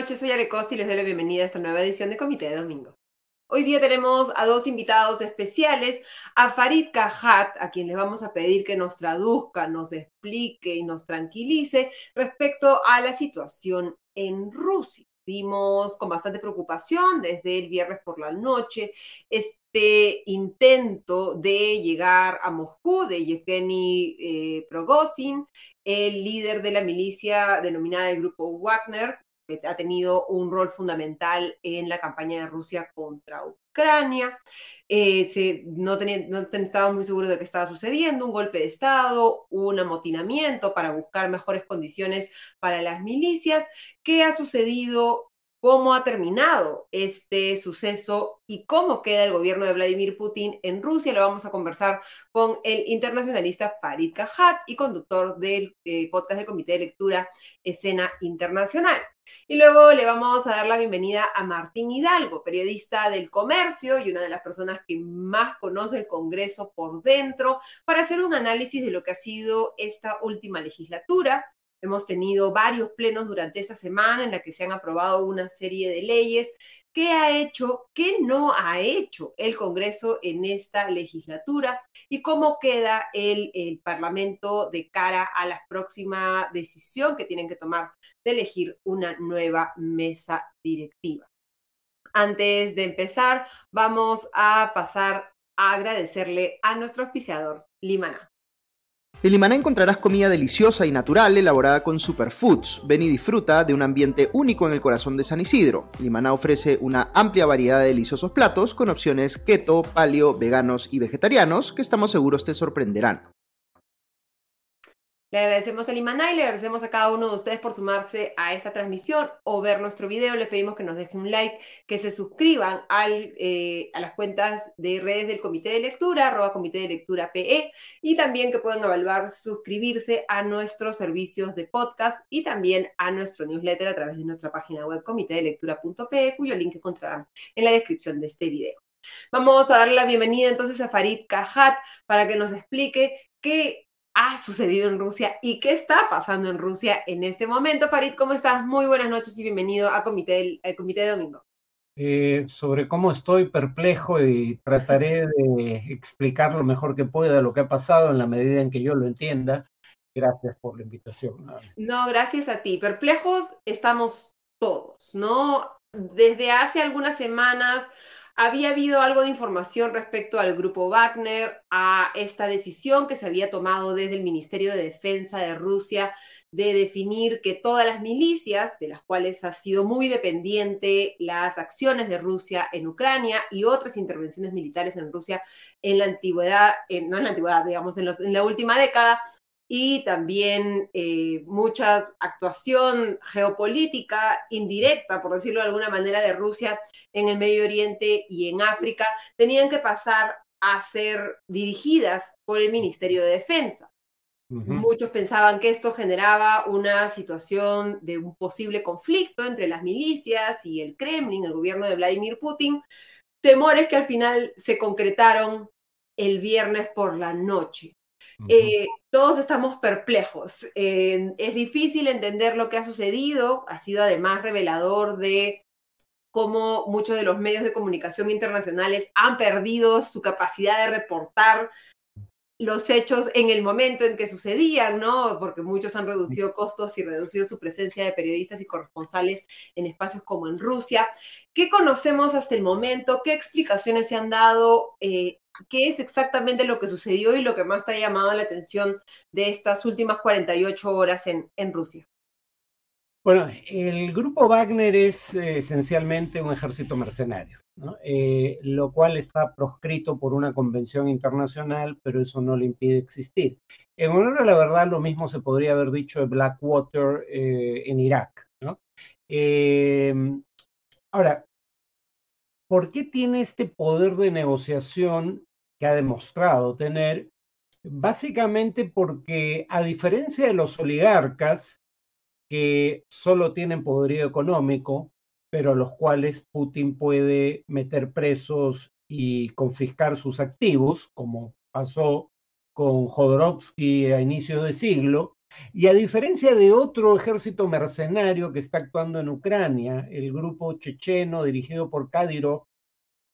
noches, soy Ale Costa y les doy la bienvenida a esta nueva edición de Comité de Domingo. Hoy día tenemos a dos invitados especiales, a Farid Kahat, a quien les vamos a pedir que nos traduzca, nos explique y nos tranquilice respecto a la situación en Rusia. Vimos con bastante preocupación desde el viernes por la noche este intento de llegar a Moscú de Yevgeny eh, el líder de la milicia denominada el Grupo Wagner, ha tenido un rol fundamental en la campaña de Rusia contra Ucrania. Eh, se, no, tenía, estaban muy seguros de qué estaba sucediendo, un golpe de Estado, un amotinamiento para buscar mejores condiciones para las milicias. ¿Qué ha sucedido cómo ha terminado este suceso y cómo queda el gobierno de Vladimir Putin en Rusia. Lo vamos a conversar con el internacionalista Farid Kahat y conductor del eh, podcast del Comité de Lectura Escena Internacional. Y luego le vamos a dar la bienvenida a Martín Hidalgo, periodista del comercio y una de las personas que más conoce el Congreso por dentro, para hacer un análisis de lo que ha sido esta última legislatura Hemos tenido varios plenos durante esta semana en la que se han aprobado una serie de leyes. ¿Qué ha hecho, qué no ha hecho el Congreso en esta legislatura y cómo queda el, Parlamento de cara a la próxima decisión que tienen que tomar de elegir una nueva mesa directiva? Antes de empezar, vamos a pasar a agradecerle a nuestro auspiciador, Limana. En Limaná encontrarás comida deliciosa y natural elaborada con superfoods. Ven y disfruta de un ambiente único en el corazón de San Isidro. Limaná ofrece una amplia variedad de deliciosos platos con opciones keto, paleo, veganos y vegetarianos que estamos seguros te sorprenderán. Le agradecemos a Limaná y le agradecemos a cada uno de ustedes por sumarse a esta transmisión o ver nuestro video. Le pedimos que nos dejen un like, que se suscriban al, eh, a las cuentas de redes del Comité de Lectura, arroba Comité de Lectura PE, y también que puedan evaluar, suscribirse a nuestros servicios de podcast y también a nuestro newsletter a través de nuestra página web comitedelectura.pe, cuyo link encontrarán en la descripción de este video. Vamos a darle la bienvenida entonces a Farid Kahat para que nos explique qué ha sucedido en Rusia y qué está pasando en Rusia en este momento. Farid, ¿cómo estás? Muy buenas noches y bienvenido a comité, al Comité de Domingo. Eh, sobre cómo estoy perplejo y trataré de explicar lo mejor que pueda lo que ha pasado en la medida en que yo lo entienda. Gracias por la invitación. No, gracias a ti. Perplejos estamos todos, ¿no? Desde hace algunas semanas había habido algo de información respecto al grupo Wagner, a esta decisión que se había tomado desde el Ministerio de Defensa de Rusia de definir que todas las milicias, de las cuales ha sido muy dependiente las acciones de Rusia en Ucrania y otras intervenciones militares en Rusia en la antigüedad, no en la antigüedad, digamos, en, en la última década, y también eh, mucha actuación geopolítica indirecta, por decirlo de alguna manera, de Rusia en el Medio Oriente y en África, tenían que pasar a ser dirigidas por el Ministerio de Defensa. Muchos pensaban que esto generaba una situación de un posible conflicto entre las milicias y el Kremlin, el gobierno de Vladimir Putin, temores que al final se concretaron el viernes por la noche. Eh, todos estamos perplejos. es difícil entender lo que ha sucedido. Ha sido además revelador de cómo muchos de los medios de comunicación internacionales han perdido su capacidad de reportar los hechos en el momento en que sucedían, ¿no? Porque muchos han reducido costos y reducido su presencia de periodistas y corresponsales en espacios como en Rusia. ¿Qué conocemos hasta el momento? ¿Qué explicaciones se han dado? Eh, ¿Qué es exactamente lo que sucedió y lo que más te ha llamado la atención de estas últimas 48 horas en, en Rusia? Bueno, el grupo Wagner es eh, esencialmente un ejército mercenario. Eh, lo cual está proscrito por una convención internacional, pero eso no le impide existir. En honor a la verdad, lo mismo se podría haber dicho de Blackwater eh, en Irak. Em, ahora, ¿por qué tiene este poder de negociación que ha demostrado tener Básicamente porque a diferencia de los oligarcas, que solo tienen poderío económico, pero los cuales Putin puede meter presos y confiscar sus activos, como pasó con Jodorowsky a inicios de siglo, y a diferencia de otro ejército mercenario que está actuando en Ucrania, el grupo checheno dirigido por Kadyrov,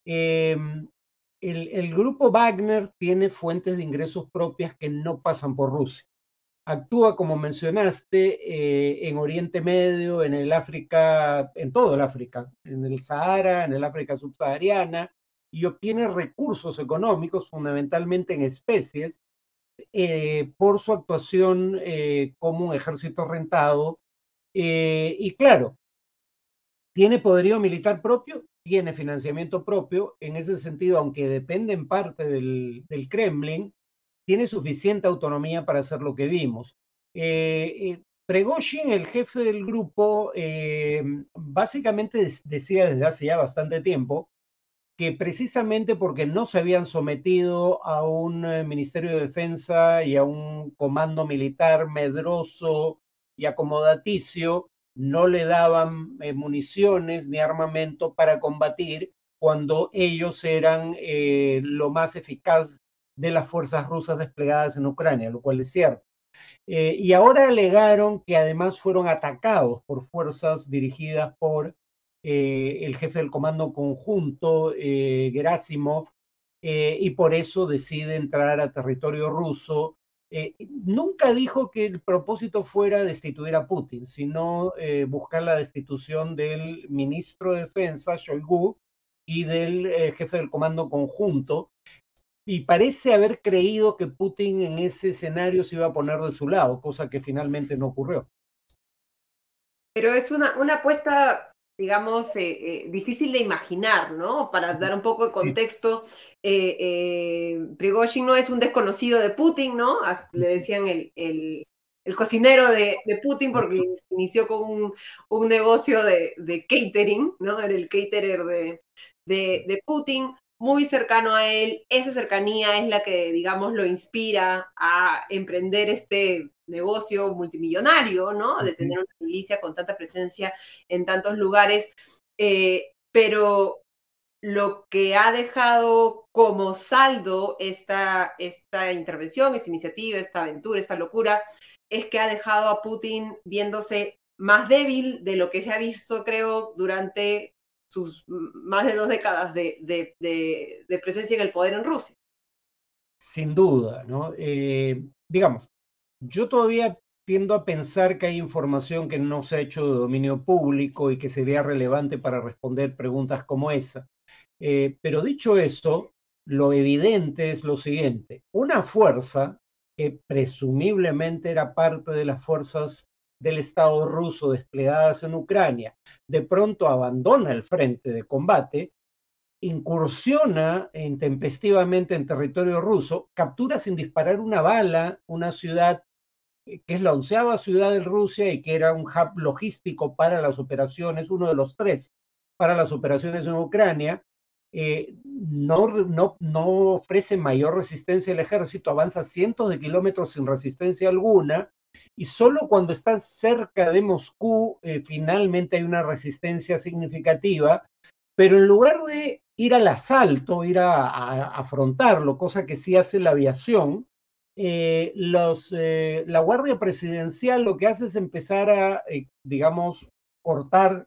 em, el, grupo Wagner tiene fuentes de ingresos propias que no pasan por Rusia. Actúa, como mencionaste, eh, en Oriente Medio, en el África, en todo el África, en el Sahara, en el África subsahariana, y obtiene recursos económicos, fundamentalmente en especies, eh, por su actuación eh, como un ejército rentado. y claro, tiene poderío militar propio tiene financiamiento propio, en ese sentido, aunque depende en parte del, Kremlin, tiene suficiente autonomía para hacer lo que vimos. Eh, eh el jefe del grupo, eh, básicamente decía desde hace ya bastante tiempo que precisamente porque no se habían sometido a un Ministerio de Defensa y a un comando militar medroso y acomodaticio, no le daban municiones ni armamento para combatir cuando ellos eran lo más eficaz de las fuerzas rusas desplegadas en Ucrania, lo cual es cierto. Eh, y ahora alegaron que además fueron atacados por fuerzas dirigidas por el jefe del comando conjunto, Gerasimov, y por eso decide entrar a territorio ruso eh, nunca dijo que el propósito fuera destituir a Putin, sino eh, buscar la destitución del ministro de Defensa, Shoigu, y del eh, jefe del comando conjunto. Y parece haber creído que Putin en ese escenario se iba a poner de su lado, cosa que finalmente no ocurrió. Pero es una, una apuesta digamos, eh, eh, difícil de imaginar, ¿no? Para dar un poco de contexto, eh, Prigozhin no es un desconocido de Putin, ¿no? le decían el, el, cocinero de, Putin porque inició con un, negocio de, catering, ¿no? Era el caterer de, de Putin muy cercano a él, esa cercanía es la que, digamos, lo inspira a emprender este negocio multimillonario, ¿no? De tener una milicia con tanta presencia en tantos lugares. Eh, pero lo que ha dejado como saldo esta, esta intervención, esta iniciativa, esta aventura, esta locura, es que ha dejado a Putin viéndose más débil de lo que se ha visto, creo, durante más de dos décadas de, presencia en el poder en Rusia. Sin duda, ¿no? Eh, digamos, yo todavía tiendo a pensar que hay información que no se ha hecho de dominio público y que sería relevante para responder preguntas como esa. Eh, pero dicho eso, lo evidente es lo siguiente. Una fuerza que presumiblemente era parte de las fuerzas del Estado ruso desplegadas en Ucrania, de pronto abandona el frente de combate, incursiona intempestivamente en territorio ruso, captura sin disparar una bala una ciudad eh, que es la onceava ciudad de Rusia y que era un hub logístico para las operaciones, uno de los tres para las operaciones en Ucrania, eh, no, no, ofrece mayor resistencia al ejército, avanza cientos de kilómetros sin resistencia alguna, y solo cuando está cerca de Moscú eh, finalmente hay una resistencia significativa, pero en lugar de ir al asalto, ir a, afrontarlo, cosa que sí hace la aviación, eh, los, eh, la Guardia Presidencial lo que hace es empezar a, digamos, cortar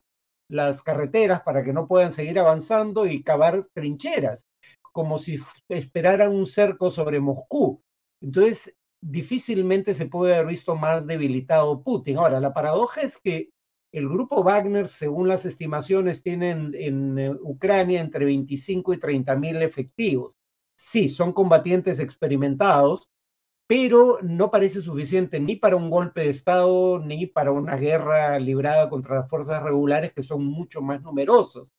las carreteras para que no puedan seguir avanzando y cavar trincheras, como si esperaran un cerco sobre Moscú. Entonces, difícilmente se puede haber visto más debilitado Putin. Ahora, la paradoja es que el grupo Wagner, según las estimaciones, tiene en, eh, Ucrania entre 25 y 30 mil efectivos. Sí, son combatientes experimentados, pero no parece suficiente ni para un golpe de Estado ni para una guerra librada contra las fuerzas regulares que son mucho más numerosas.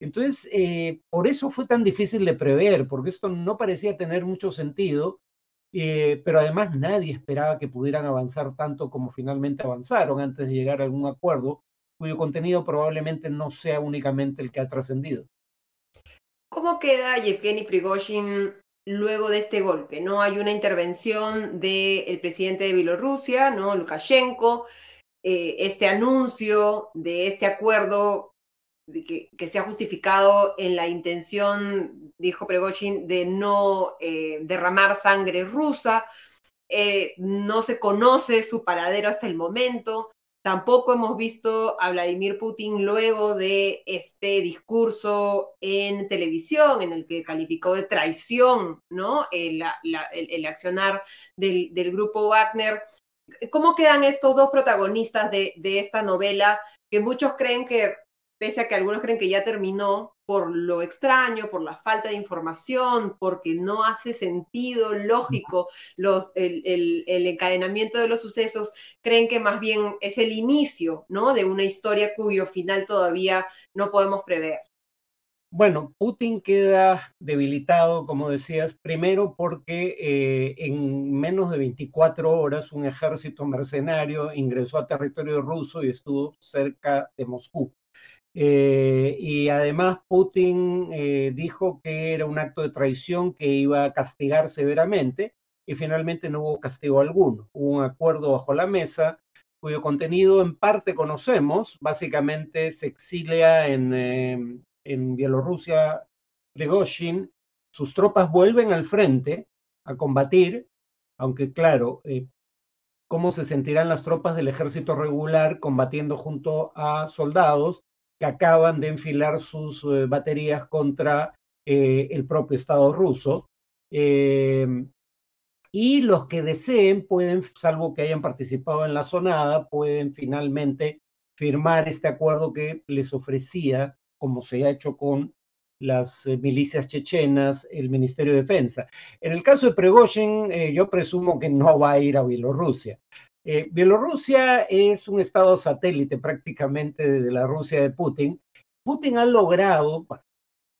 Entonces, eh, por eso fue tan difícil de prever, porque esto no parecía tener mucho sentido eh, pero además nadie esperaba que pudieran avanzar tanto como finalmente avanzaron antes de llegar a algún acuerdo, cuyo contenido probablemente no sea únicamente el que ha trascendido. ¿Cómo queda Yevgeny Prigozhin luego de este golpe, ¿no? Hay una intervención del presidente de Bielorrusia, ¿no? Lukashenko, eh, este anuncio de este acuerdo que, se ha justificado en la intención, dijo Pregoshin, de no eh, derramar sangre rusa. Eh, no se conoce su paradero hasta el momento. Tampoco hemos visto a Vladimir Putin luego de este discurso en televisión en el que calificó de traición ¿no? el, accionar del, grupo Wagner. ¿Cómo quedan estos dos protagonistas de esta novela que muchos creen que pese a que algunos creen que ya terminó por lo extraño, por la falta de información, porque no hace sentido lógico los, el, encadenamiento de los sucesos, creen que más bien es el inicio ¿no? de una historia cuyo final todavía no podemos prever. Bueno, Putin queda debilitado, como decías, primero porque eh, en menos de 24 horas un ejército mercenario ingresó a territorio ruso y estuvo cerca de Moscú. Eh, y además Putin eh, dijo que era un acto de traición que iba a castigar severamente y finalmente no hubo castigo alguno. Hubo un acuerdo bajo la mesa cuyo contenido en parte conocemos. Básicamente se exilia en, em, en Bielorrusia Prigozhin. Sus tropas vuelven al frente a combatir, aunque claro, eh, ¿cómo se sentirán las tropas del ejército regular combatiendo junto a soldados que acaban de enfilar sus eh, baterías contra eh, el propio Estado ruso. Em, y los que deseen pueden, salvo que hayan participado en la sonada, pueden finalmente firmar este acuerdo que les ofrecía, como se ha hecho con las eh, milicias chechenas, el Ministerio de Defensa. En el caso de Prigozhin, yo presumo que no va a ir a Bielorrusia. Eh, Bielorrusia es un estado satélite prácticamente de la Rusia de Putin. Putin ha logrado,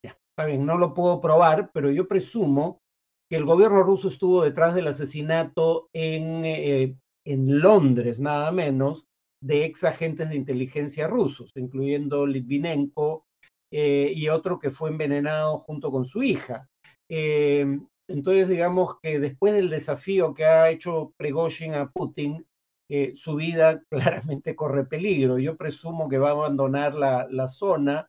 ya, no lo puedo probar, pero yo presumo que el gobierno ruso estuvo detrás del asesinato en, eh, en Londres, nada menos, de ex agentes de inteligencia rusos, incluyendo Litvinenko eh, y otro que fue envenenado junto con su hija. entonces, digamos que después del desafío que ha hecho Prigozhin a Putin, eh, su vida claramente corre peligro. Yo presumo que va a abandonar la, zona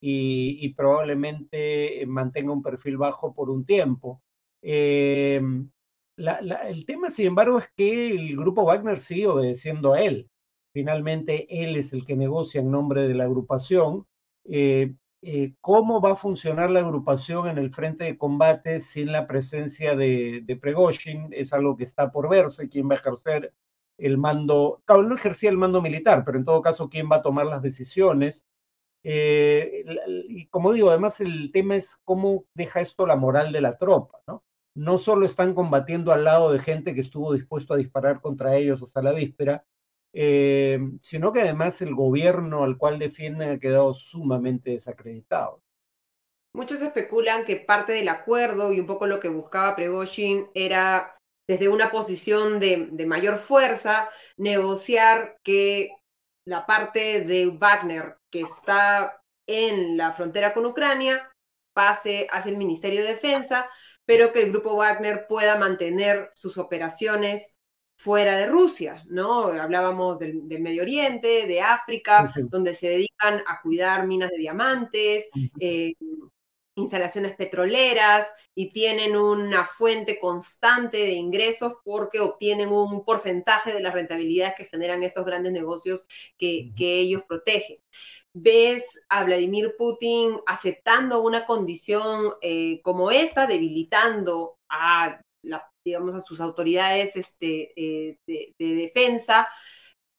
y, probablemente mantenga un perfil bajo por un tiempo. Eh, el tema, sin embargo, es que el grupo Wagner sigue obedeciendo a él. Finalmente, él es el que negocia en nombre de la agrupación. Eh, ¿Cómo va a funcionar la agrupación en el frente de combate sin la presencia de, de Pregoshin? Es algo que está por verse, quién va a ejercer el mando, claro, no ejercía el mando militar, pero en todo caso, ¿quién va a tomar las decisiones? Eh, y como digo, además el tema es cómo deja esto la moral de la tropa, ¿no? No solo están combatiendo al lado de gente que estuvo dispuesto a disparar contra ellos hasta la víspera, eh, sino que además el gobierno al cual defienden ha quedado sumamente desacreditado. Muchos especulan que parte del acuerdo y un poco lo que buscaba Pregoshin era desde una posición de, mayor fuerza, negociar que la parte de Wagner que está en la frontera con Ucrania pase hacia el Ministerio de Defensa, pero que el grupo Wagner pueda mantener sus operaciones fuera de Rusia, ¿no? Hablábamos del, Medio Oriente, de África, donde se dedican a cuidar minas de diamantes, instalaciones petroleras y tienen una fuente constante de ingresos porque obtienen un porcentaje de las rentabilidades que generan estos grandes negocios que, ellos protegen. ¿Ves a Vladimir Putin aceptando una condición eh, como esta, debilitando a, digamos, a sus autoridades este, eh, de, de defensa?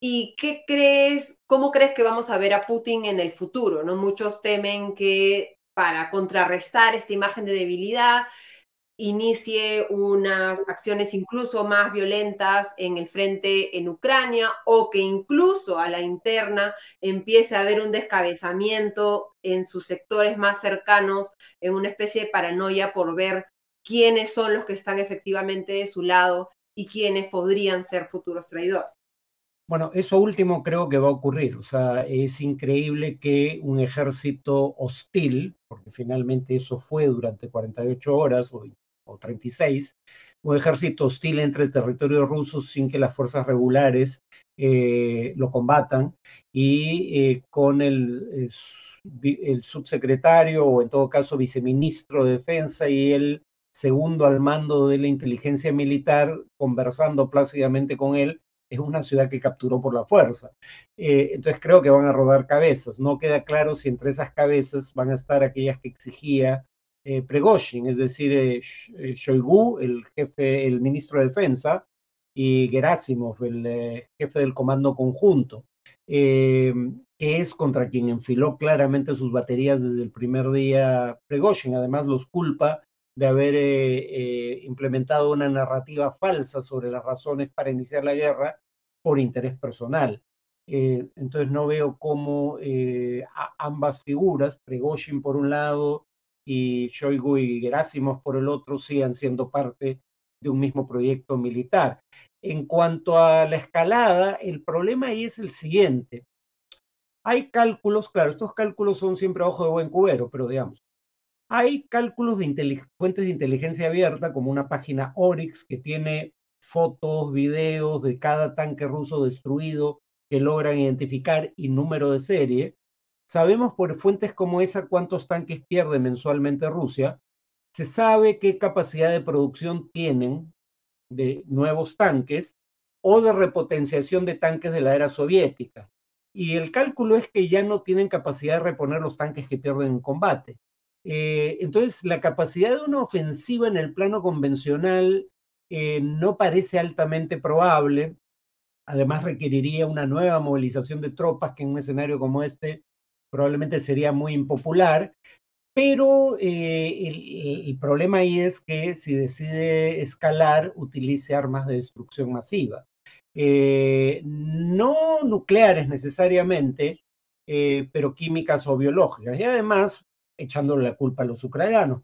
¿Y qué crees, cómo crees que vamos a ver a Putin en el futuro? ¿no? Muchos temen que para contrarrestar esta imagen de debilidad, inicie unas acciones incluso más violentas en el frente en Ucrania o que incluso a la interna empiece a haber un descabezamiento en sus sectores más cercanos, en una especie de paranoia por ver quiénes son los que están efectivamente de su lado y quiénes podrían ser futuros traidores. Bueno, eso último creo que va a ocurrir. O sea, es increíble que un ejército hostil, porque finalmente eso fue durante 48 horas o o 36, un ejército hostil entre el territorio ruso sin que las fuerzas regulares eh, lo combatan y eh, con el, el, subsecretario o en todo caso viceministro de defensa y el segundo al mando de la inteligencia militar conversando plácidamente con él es una ciudad que capturó por la fuerza. Eh, entonces creo que van a rodar cabezas. No queda claro si entre esas cabezas van a estar aquellas que exigía eh, Pregoshin, es decir, eh, eh, Shoigu, el jefe, el ministro de Defensa, y Gerasimov, el jefe del Comando Conjunto, que es contra quien enfiló claramente sus baterías desde el primer día Pregoshin. Además, los culpa de haber implementado una narrativa falsa sobre las razones para iniciar la guerra por interés personal. entonces no veo cómo ambas figuras, Pregoshin por un lado y Shoigu y Gerasimov por el otro sigan siendo parte de un mismo proyecto militar. En cuanto a la escalada, el problema ahí es el siguiente. Hay cálculos, claro, estos cálculos son siempre a ojo de buen cubero, pero digamos, hay cálculos de fuentes de inteligencia abierta, como una página Oryx que tiene fotos, videos de cada tanque ruso destruido que logran identificar y número de serie, Sabemos por fuentes como esa cuántos tanques pierde mensualmente Rusia. Se sabe qué capacidad de producción tienen de nuevos tanques o de repotenciación de tanques de la era soviética. Y el cálculo es que ya no tienen capacidad de reponer los tanques que pierden en combate. Eh, entonces, la capacidad de una ofensiva en el plano convencional eh, no parece altamente probable. Además, requeriría una nueva movilización de tropas que en un escenario como este probablemente sería muy impopular, pero eh, el, problema ahí es que si decide escalar, utilice armas de destrucción masiva. No nucleares necesariamente, pero químicas o biológicas. Y además, echándole la culpa a los ucranianos,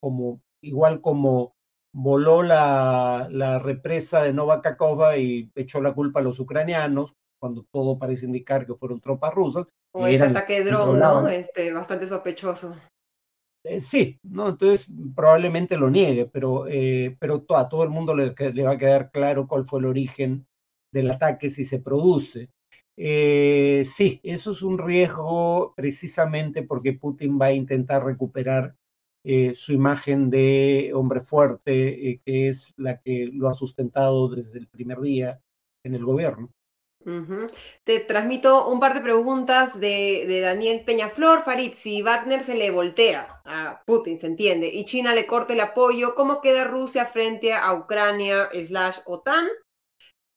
como, igual como voló la, la represa de Novakakova y echó la culpa a los ucranianos, cuando todo parece indicar que fueron tropas rusas, o este ataque de dron, ¿no? Este, bastante sospechoso. Eh, sí, ¿no? Entonces probablemente lo niegue, pero, eh, pero a todo el mundo le, va a quedar claro cuál fue el origen del ataque si se produce. Eh, sí, eso es un riesgo precisamente porque Putin va a intentar recuperar su imagen de hombre fuerte, que es la que lo ha sustentado desde el primer día en el gobierno. Te transmito un par de preguntas de, Daniel Peñaflor. Farid, si Wagner se le voltea a Putin, se entiende, y China le corta el apoyo, ¿cómo queda Rusia frente a Ucrania slash OTAN?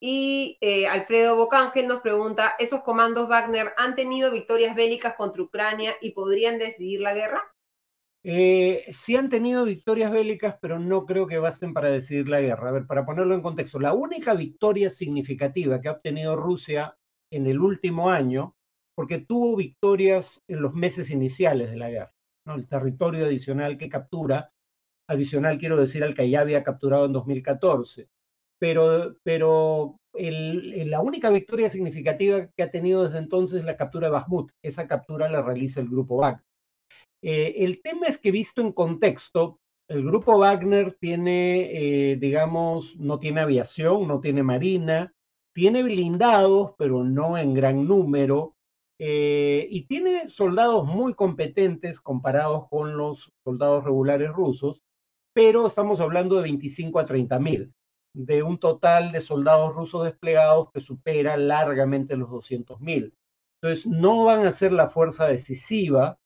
Y eh, Alfredo Bocángel nos pregunta, ¿esos comandos Wagner han tenido victorias bélicas contra Ucrania y podrían decidir la guerra? Eh, sí han tenido victorias bélicas, pero no creo que basten para decidir la guerra. A ver, para ponerlo en contexto, la única victoria significativa que ha obtenido Rusia en el último año, porque tuvo victorias en los meses iniciales de la guerra, el territorio adicional que captura, adicional quiero decir al que ya había capturado en 2014, pero, pero la única victoria significativa que ha tenido desde entonces es la captura de Bakhmut. Esa captura la realiza el grupo Wagner. Eh, el tema es que visto en contexto, el grupo Wagner tiene, eh, digamos, no tiene aviación, no tiene marina, tiene blindados, pero no en gran número, eh, y tiene soldados muy competentes comparados con los soldados regulares rusos, pero estamos hablando de 25 a 30 mil, de un total de soldados rusos desplegados que supera largamente los 200 mil. Entonces, no van a ser la fuerza decisiva,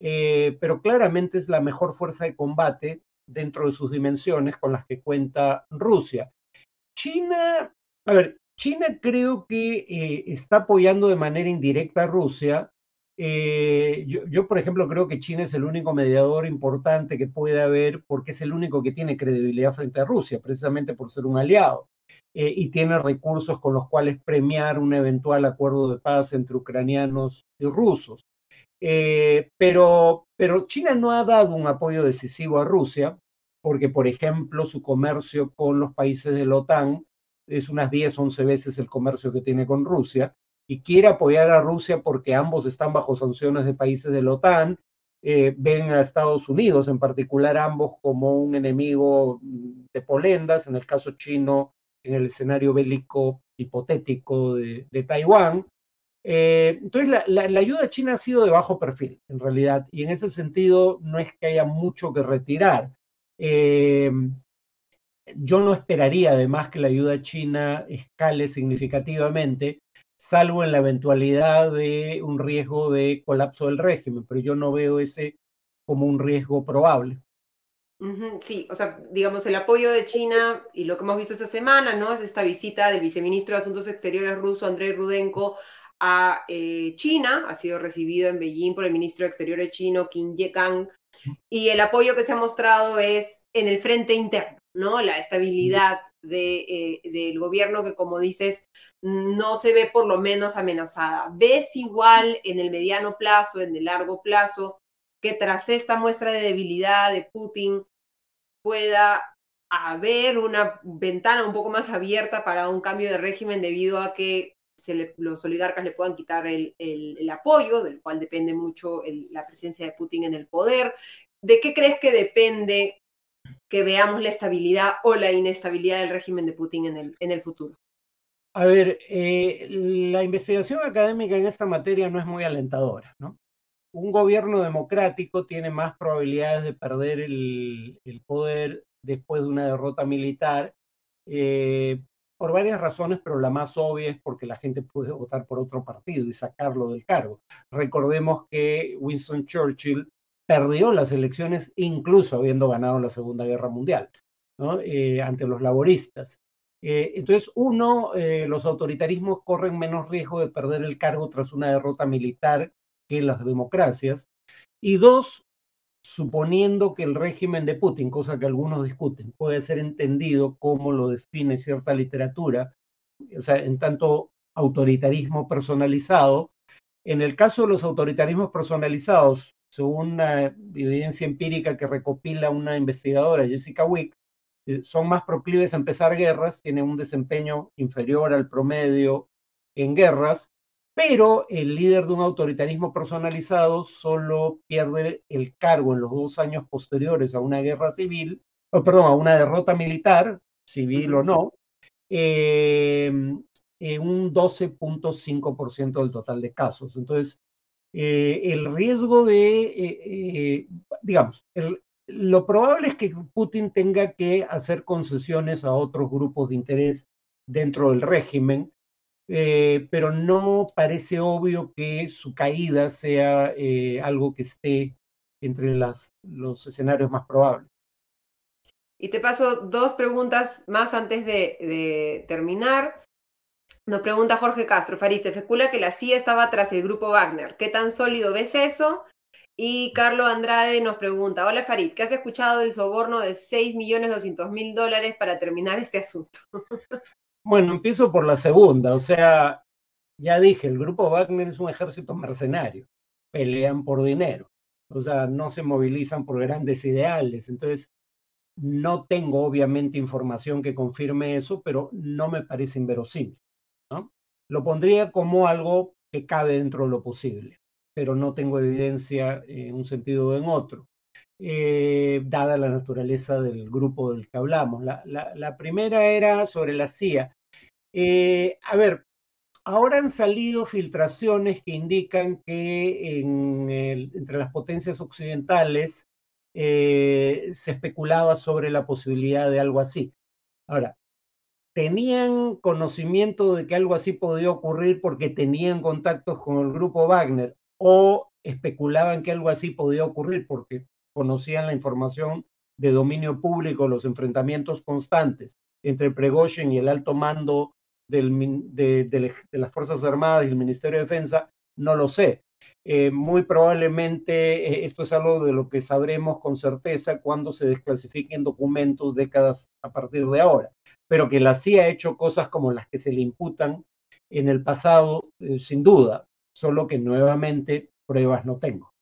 eh, pero claramente es la mejor fuerza de combate dentro de sus dimensiones con las que cuenta Rusia. China, a ver, China creo que eh, está apoyando de manera indirecta a Rusia. Eh, yo, por ejemplo, creo que China es el único mediador importante que puede haber porque es el único que tiene credibilidad frente a Rusia, precisamente por ser un aliado. y tiene recursos con los cuales premiar un eventual acuerdo de paz entre ucranianos y rusos. Eh, pero, pero China no ha dado un apoyo decisivo a Rusia, porque, por ejemplo, su comercio con los países de la OTAN es unas 10, 11 veces el comercio que tiene con Rusia, y quiere apoyar a Rusia porque ambos están bajo sanciones de países de la OTAN, eh, ven a Estados Unidos, en particular ambos, como un enemigo de polendas, en el caso chino, en el escenario bélico hipotético de, Taiwán. Eh, entonces, la, ayuda china ha sido de bajo perfil, en realidad, y en ese sentido no es que haya mucho que retirar. Eh, yo no esperaría además que la ayuda china escale significativamente, salvo en la eventualidad de un riesgo de colapso del régimen, pero yo no veo ese como un riesgo probable. Sí, o sea, digamos, el apoyo de China y lo que hemos visto esta semana, ¿no? Es esta visita del viceministro de Asuntos Exteriores ruso, Andrei Rudenko, a eh, China, ha sido recibido en Beijing por el ministro de Exteriores chino, Qin Yegang, y el apoyo que se ha mostrado es en el frente interno, ¿no? La estabilidad eh, del gobierno que, como dices, no se ve por lo menos amenazada. ¿Ves igual en el mediano plazo, en el largo plazo, que tras esta muestra de debilidad de Putin pueda haber una ventana un poco más abierta para un cambio de régimen debido a que los oligarcas le puedan quitar el, apoyo, del cual depende mucho la presencia de Putin en el poder. ¿De qué crees que depende que veamos la estabilidad o la inestabilidad del régimen de Putin en el, en el futuro? A ver, eh, la investigación académica en esta materia no es muy alentadora, ¿no? Un gobierno democrático tiene más probabilidades de perder el, poder después de una derrota militar eh, por varias razones, pero la más obvia es porque la gente puede votar por otro partido y sacarlo del cargo. Recordemos que Winston Churchill perdió las elecciones incluso habiendo ganado la Segunda Guerra Mundial eh, ante los laboristas. Eh, entonces, uno, eh, los autoritarismos corren menos riesgo de perder el cargo tras una derrota militar que las democracias. Y dos, suponiendo que el régimen de Putin, cosa que algunos discuten, puede ser entendido como lo define cierta literatura, o sea, en tanto autoritarismo personalizado, en el caso de los autoritarismos personalizados, según una evidencia empírica que recopila una investigadora, Jessica Wick, eh, son más proclives a empezar guerras, tienen un desempeño inferior al promedio en guerras pero el líder de un autoritarismo personalizado solo pierde el cargo en los dos años posteriores a una guerra civil, o perdón, a una derrota militar, civil o no, em, en un 12.5% del total de casos. Entonces, eh, el riesgo de, eh, eh, digamos, lo probable es que Putin tenga que hacer concesiones a otros grupos de interés dentro del régimen, pero no parece obvio que su caída sea algo que esté entre los escenarios más probables. Y te paso dos preguntas más antes de, terminar. Nos pregunta Jorge Castro, Farid, se especula que la CIA estaba tras el grupo Wagner. ¿Qué tan sólido ves eso? Y Carlos Andrade nos pregunta, hola Farid, ¿qué has escuchado del soborno de 6.200.000 dólares para terminar este asunto? Bueno, empiezo por la segunda, o sea, ya dije, el grupo Wagner es un ejército mercenario, pelean por dinero, o sea, no se movilizan por grandes ideales, entonces no tengo obviamente información que confirme eso, pero no me parece inverosímil. Lo pondría como algo que cabe dentro de lo posible, pero no tengo evidencia en un sentido o en otro. Eh, dada la naturaleza del grupo del que hablamos. La, primera era sobre la CIA. Eh, a ver, ahora han salido filtraciones que indican que entre las potencias occidentales eh, se especulaba sobre la posibilidad de algo así. Ahora, ¿tenían conocimiento de que algo así podía ocurrir porque tenían contactos con el grupo Wagner o especulaban que algo así podía ocurrir porque conocían la información de dominio público, los enfrentamientos constantes entre Pregoshen y el alto mando de, las Fuerzas Armadas y el Ministerio de Defensa, no lo sé. Eh, muy probablemente eh, esto es algo de lo que sabremos con certeza cuando se desclasifiquen documentos décadas a partir de ahora. Pero que la CIA ha hecho cosas como las que se le imputan en el pasado, eh, sin duda, solo que nuevamente pruebas no tengo.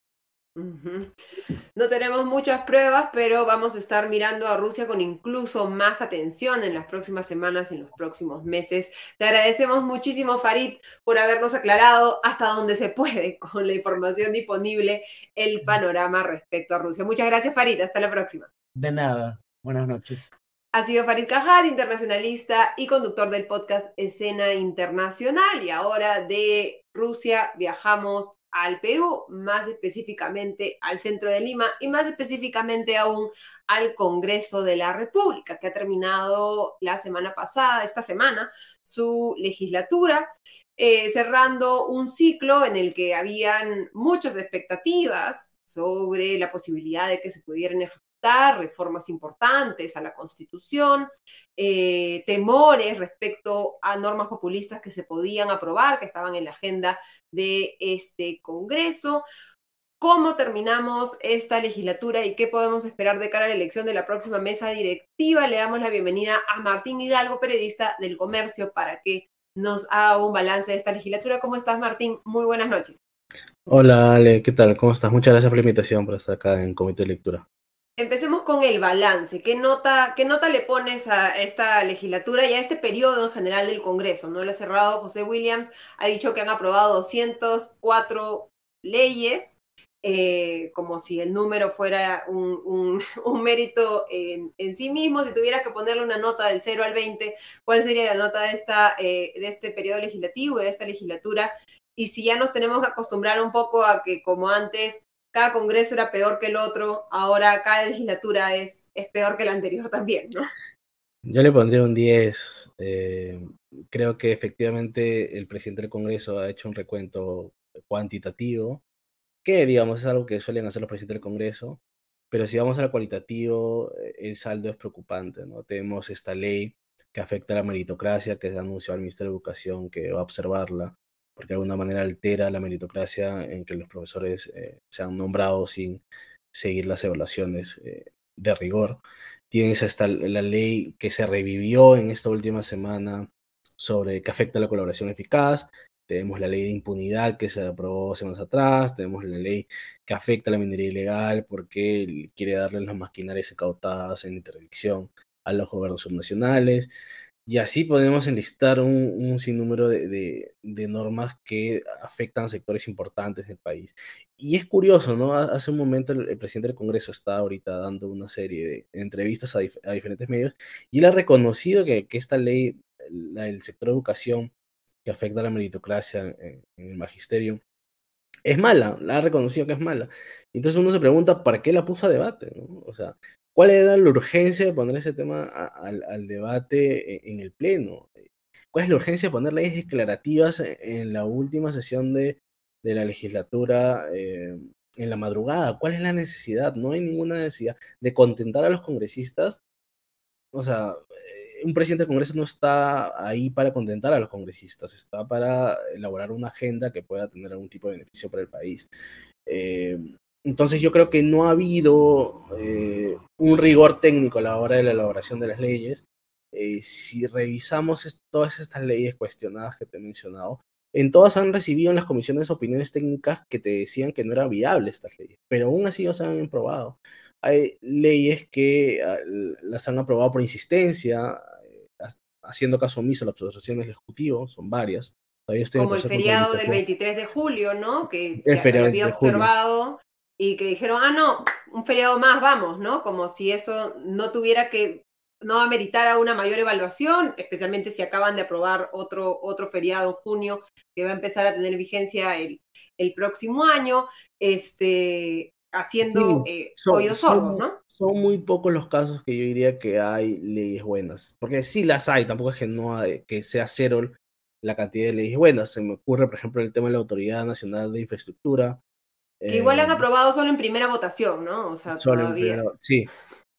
No tenemos muchas pruebas, pero vamos a estar mirando a Rusia con incluso más atención en las próximas semanas, en los próximos meses. Te agradecemos muchísimo, Farid, por habernos aclarado hasta donde se puede con la información disponible el panorama respecto a Rusia. Muchas gracias, Farid. Hasta la próxima. De nada. Buenas noches. Ha sido Farid Cajad, internacionalista y conductor del podcast Escena Internacional. Y ahora de Rusia viajamos al Perú, más específicamente al centro de Lima y más específicamente aún al Congreso de la República, que ha terminado la semana pasada, esta semana, su legislatura, eh, cerrando un ciclo en el que habían muchas expectativas sobre la posibilidad de que se pudieran reformas importantes a la Constitución, eh, temores respecto a normas populistas que se podían aprobar, que estaban en la agenda de este Congreso. ¿Cómo terminamos esta legislatura y qué podemos esperar de cara a la elección de la próxima mesa directiva? Le damos la bienvenida a Martín Hidalgo, periodista del comercio, para que nos haga un balance de esta legislatura. ¿Cómo estás, Martín? Muy buenas noches. Hola, Ale, ¿qué tal? ¿Cómo estás? Muchas gracias por la invitación por estar acá en Comité de Lectura. Empecemos con el balance. ¿Qué nota, ¿Qué nota le pones a esta legislatura y a este periodo en general del Congreso? No lo ha cerrado José Williams, ha dicho que han aprobado 204 leyes, eh, como si el número fuera un, mérito en, sí mismo. Si tuviera que ponerle una nota del 0 al 20, ¿cuál sería la nota de, esta, eh, de este periodo legislativo, de esta legislatura? Y si ya nos tenemos que acostumbrar un poco a que como antes cada congreso era peor que el otro, ahora cada legislatura es, es peor que la anterior también, ¿no? Yo le pondría un 10. Eh, creo que efectivamente el presidente del Congreso ha hecho un recuento cuantitativo, que digamos es algo que suelen hacer los presidentes del Congreso, pero si vamos al cualitativo, eh, el saldo es preocupante, ¿no? Tenemos esta ley que afecta a la meritocracia, que se anunció al Ministerio de Educación que va a observarla porque de alguna manera altera la meritocracia en que los profesores eh, sean nombrados sin seguir las evaluaciones eh, de rigor. Tienes hasta la ley que se revivió en esta última semana sobre que afecta a la colaboración eficaz. Tenemos la ley de impunidad que se aprobó semanas atrás. Tenemos la ley que afecta a la minería ilegal porque quiere darle las maquinarias incautadas en interdicción a los gobiernos subnacionales. Y así podemos enlistar un, sinnúmero de, normas que afectan sectores importantes del país. Y es curioso, ¿no? Hace un momento el, presidente del Congreso está ahorita dando una serie de entrevistas a, diferentes medios y él ha reconocido que, esta ley, la del sector de educación, que afecta a la meritocracia en, el magisterio, es mala, la ha reconocido que es mala. Entonces uno se pregunta, ¿para qué la puso a debate? O sea, ¿Cuál era la urgencia de poner ese tema al, debate e, en el Pleno? ¿Cuál es la urgencia de poner leyes declarativas e, en, la última sesión de, la legislatura eh, en la madrugada? ¿Cuál es la necesidad? No hay ninguna necesidad de contentar a los congresistas. O sea, eh, un presidente del Congreso no está ahí para contentar a los congresistas, está para elaborar una agenda que pueda tener algún tipo de beneficio para el país. Eh, entonces yo creo que no ha habido eh, un rigor técnico a la hora de la elaboración de las leyes. Eh, si revisamos todas estas leyes cuestionadas que te he mencionado, en todas han recibido en las comisiones opiniones técnicas que te decían que no era viable estas leyes, pero aún así no se han aprobado. Hay leyes que ah, las han aprobado por insistencia, eh, haciendo caso omiso a las observaciones del Ejecutivo, son varias. Como el feriado del 23 de julio, ¿no? Que se había observado y que dijeron, ah, no, un feriado más, vamos, ¿no? Como si eso no tuviera que, no ameritar una mayor evaluación, especialmente si acaban de aprobar otro, otro feriado en junio que va a empezar a tener vigencia el, el próximo año, este, haciendo eh, oídos sordos, ¿no? Son muy pocos los casos que yo diría que hay leyes buenas, porque sí las hay, tampoco es que, no que sea cero la cantidad de leyes buenas. Se me ocurre, por ejemplo, el tema de la Autoridad Nacional de Infraestructura, que igual han eh, aprobado solo en primera votación, ¿no? O sea, todavía. sí.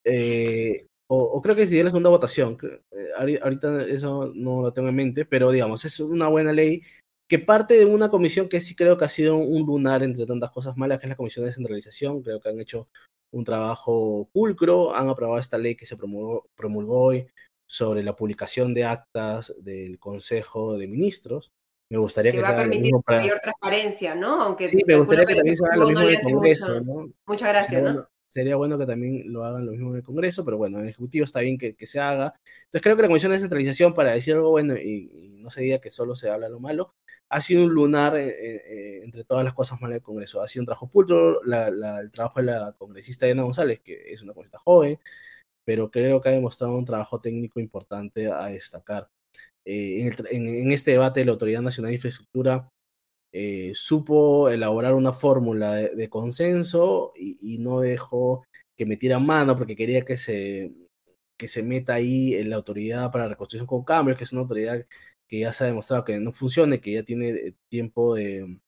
Eh, o, creo que es la segunda votación. Eh, ahorita eso no lo tengo en mente, pero digamos, es una buena ley que parte de una comisión que sí creo que ha sido un lunar entre tantas cosas malas, que es la Comisión de Descentralización. Creo que han hecho un trabajo pulcro, han aprobado esta ley que se promulgó, promulgó hoy sobre la publicación de actas del Consejo de Ministros, me gustaría que, que va a permitir mayor transparencia, ¿no? Aunque sí, me gustaría que también se haga lo mismo en el Congreso, ¿no? Muchas gracias, ¿no? sería bueno que también lo hagan lo mismo en el Congreso, pero bueno, en el Ejecutivo está bien que, que se haga. Entonces creo que la Comisión de Descentralización, para decir algo bueno y, no se diga que solo se habla lo malo, ha sido un lunar eh, eh, entre todas las cosas malas del Congreso. Ha sido un trabajo pulto, el trabajo de la congresista Diana González, que es una congresista joven, pero creo que ha demostrado un trabajo técnico importante a destacar. Eh, en, este debate de la Autoridad Nacional de Infraestructura eh, supo elaborar una fórmula de, consenso y, no dejó que metieran mano porque quería que se, que se meta ahí en la autoridad para la reconstrucción con cambios, que es una autoridad que ya se ha demostrado que no funciona, que ya tiene eh, tiempo de,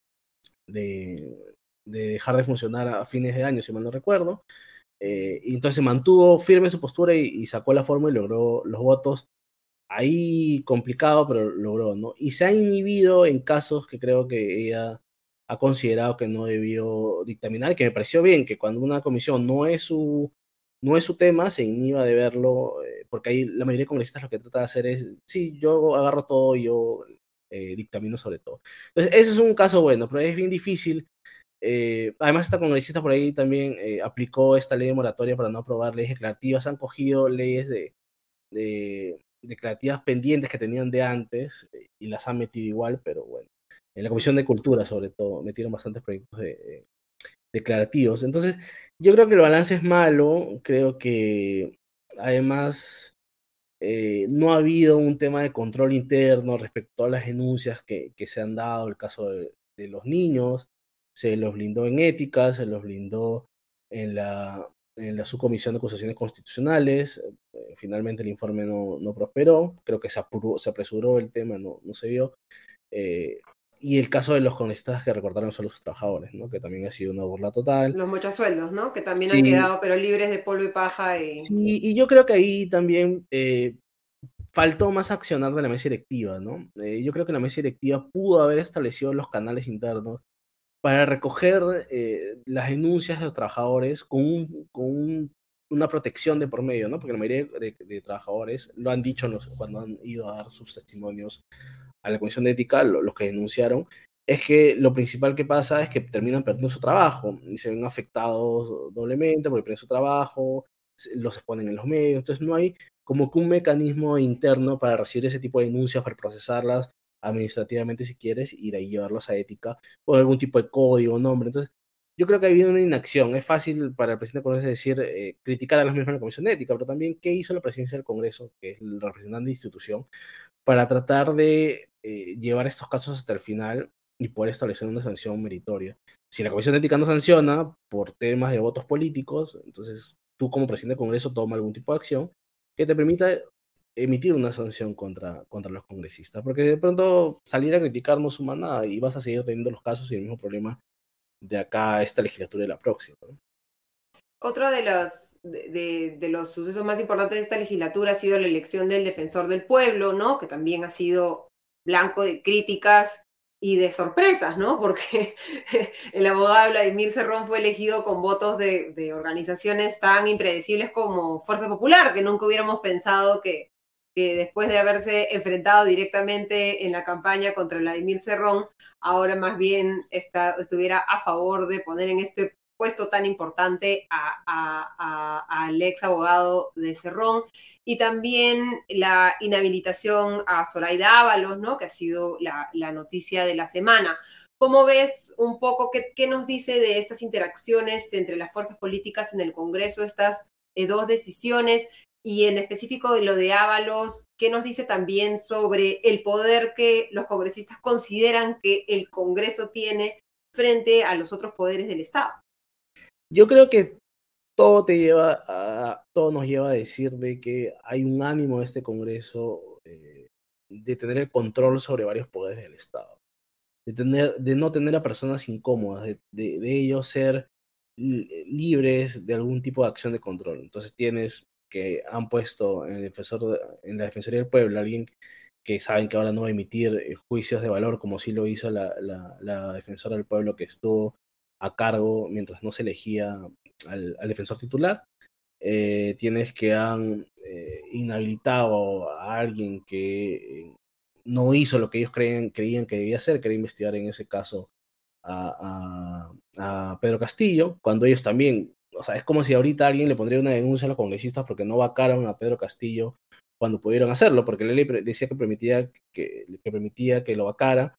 de, dejar de funcionar a fines de año, si mal no recuerdo. Eh, y entonces mantuvo firme su postura y, y, sacó la fórmula y logró los votos ahí complicado, pero logró, ¿no? Y se ha inhibido en casos que creo que ella ha considerado que no debió dictaminar, que me pareció bien, que cuando una comisión no es su, no es su tema, se inhiba de verlo, eh, porque ahí la mayoría de congresistas lo que trata de hacer es, sí, yo agarro todo, yo eh, dictamino sobre todo. Entonces, ese es un caso bueno, pero es bien difícil. Eh, además, esta congresista por ahí también aplicó esta ley de moratoria para no aprobar leyes declarativas, han cogido leyes de, de declarativas pendientes que tenían de antes y las han metido igual, pero bueno. En la Comisión de Cultura, sobre todo, metieron bastantes proyectos de, declarativos. Entonces, yo creo que el balance es malo. Creo que además eh, no ha habido un tema de control interno respecto a las denuncias que, que se han dado, el caso de, de los niños, se los blindó en ética, se los blindó en la en la subcomisión de acusaciones constitucionales. Eh, finalmente el informe no, no, prosperó, creo que se, apuró, se apresuró el tema, no, no se vio. Eh, y el caso de los congresistas que recortaron solo sus trabajadores, ¿no? que también ha sido una burla total. Los muchos sueldos, ¿no? que también han quedado pero libres de polvo y paja. Y... Sí, y yo creo que ahí también eh, faltó más accionar de la mesa directiva. ¿no? yo creo que la mesa directiva pudo haber establecido los canales internos para recoger eh, las denuncias de los trabajadores con, una protección de por medio, ¿no? Porque la mayoría de, trabajadores lo han dicho cuando han ido a dar sus testimonios a la Comisión de Ética, los que denunciaron, es que lo principal que pasa es que terminan perdiendo su trabajo y se ven afectados doblemente porque pierden su trabajo, los exponen en los medios, entonces no hay como que un mecanismo interno para recibir ese tipo de denuncias, para procesarlas administrativamente si quieres y de ahí llevarlos a ética o algún tipo de código, nombre. Entonces, yo creo que ha habido una inacción. Es fácil para el presidente del Congreso decir, eh, criticar a las mismas de la Comisión de Ética, pero también qué hizo la presidencia del Congreso, que es el representante de institución, para tratar de eh, llevar estos casos hasta el final y poder establecer una sanción meritoria. Si la Comisión de Ética no sanciona por temas de votos políticos, entonces tú como presidente del Congreso toma algún tipo de acción que te permita emitir una sanción contra, contra los congresistas, porque de pronto salir a criticar no suma nada y vas a seguir teniendo los casos y el mismo problema de acá esta legislatura y la próxima. Otro de los, de, los sucesos más importantes de esta legislatura ha sido la elección del defensor del pueblo, ¿no? Que también ha sido blanco de críticas y de sorpresas, ¿no? Porque el abogado Vladimir Cerrón fue elegido con votos de, de, organizaciones tan impredecibles como Fuerza Popular, que nunca hubiéramos pensado que, que después de haberse enfrentado directamente en la campaña contra Vladimir Cerrón, ahora más bien está, estuviera a favor de poner en este puesto tan importante al ex abogado de Cerrón y también la inhabilitación a Zoraida Ábalos, ¿no? que ha sido la, noticia de la semana. ¿Cómo ves un poco qué, qué, nos dice de estas interacciones entre las fuerzas políticas en el Congreso, estas eh, dos decisiones? Y en específico de lo de Ábalos, ¿qué nos dice también sobre el poder que los congresistas consideran que el Congreso tiene frente a los otros poderes del Estado? Yo creo que todo te lleva a, todo nos lleva a decir de que hay un ánimo de este Congreso eh, de tener el control sobre varios poderes del Estado, de tener, de no tener a personas incómodas, de, de, de ellos ser libres de algún tipo de acción de control. Entonces tienes que han puesto en, el defensor, en la Defensoría del Pueblo, alguien que saben que ahora no va a emitir eh, juicios de valor como sí lo hizo la, la, defensora del pueblo que estuvo a cargo mientras no se elegía al, defensor titular. Eh, tienes que han eh, inhabilitado a alguien que no hizo lo que ellos creían, creían que debía hacer, que era investigar en ese caso a, a, Pedro Castillo, cuando ellos también, o sea, es como si ahorita alguien le pondría una denuncia a los congresistas porque no vacaron a Pedro Castillo cuando pudieron hacerlo, porque la ley decía que permitía que, que permitía que lo vacara.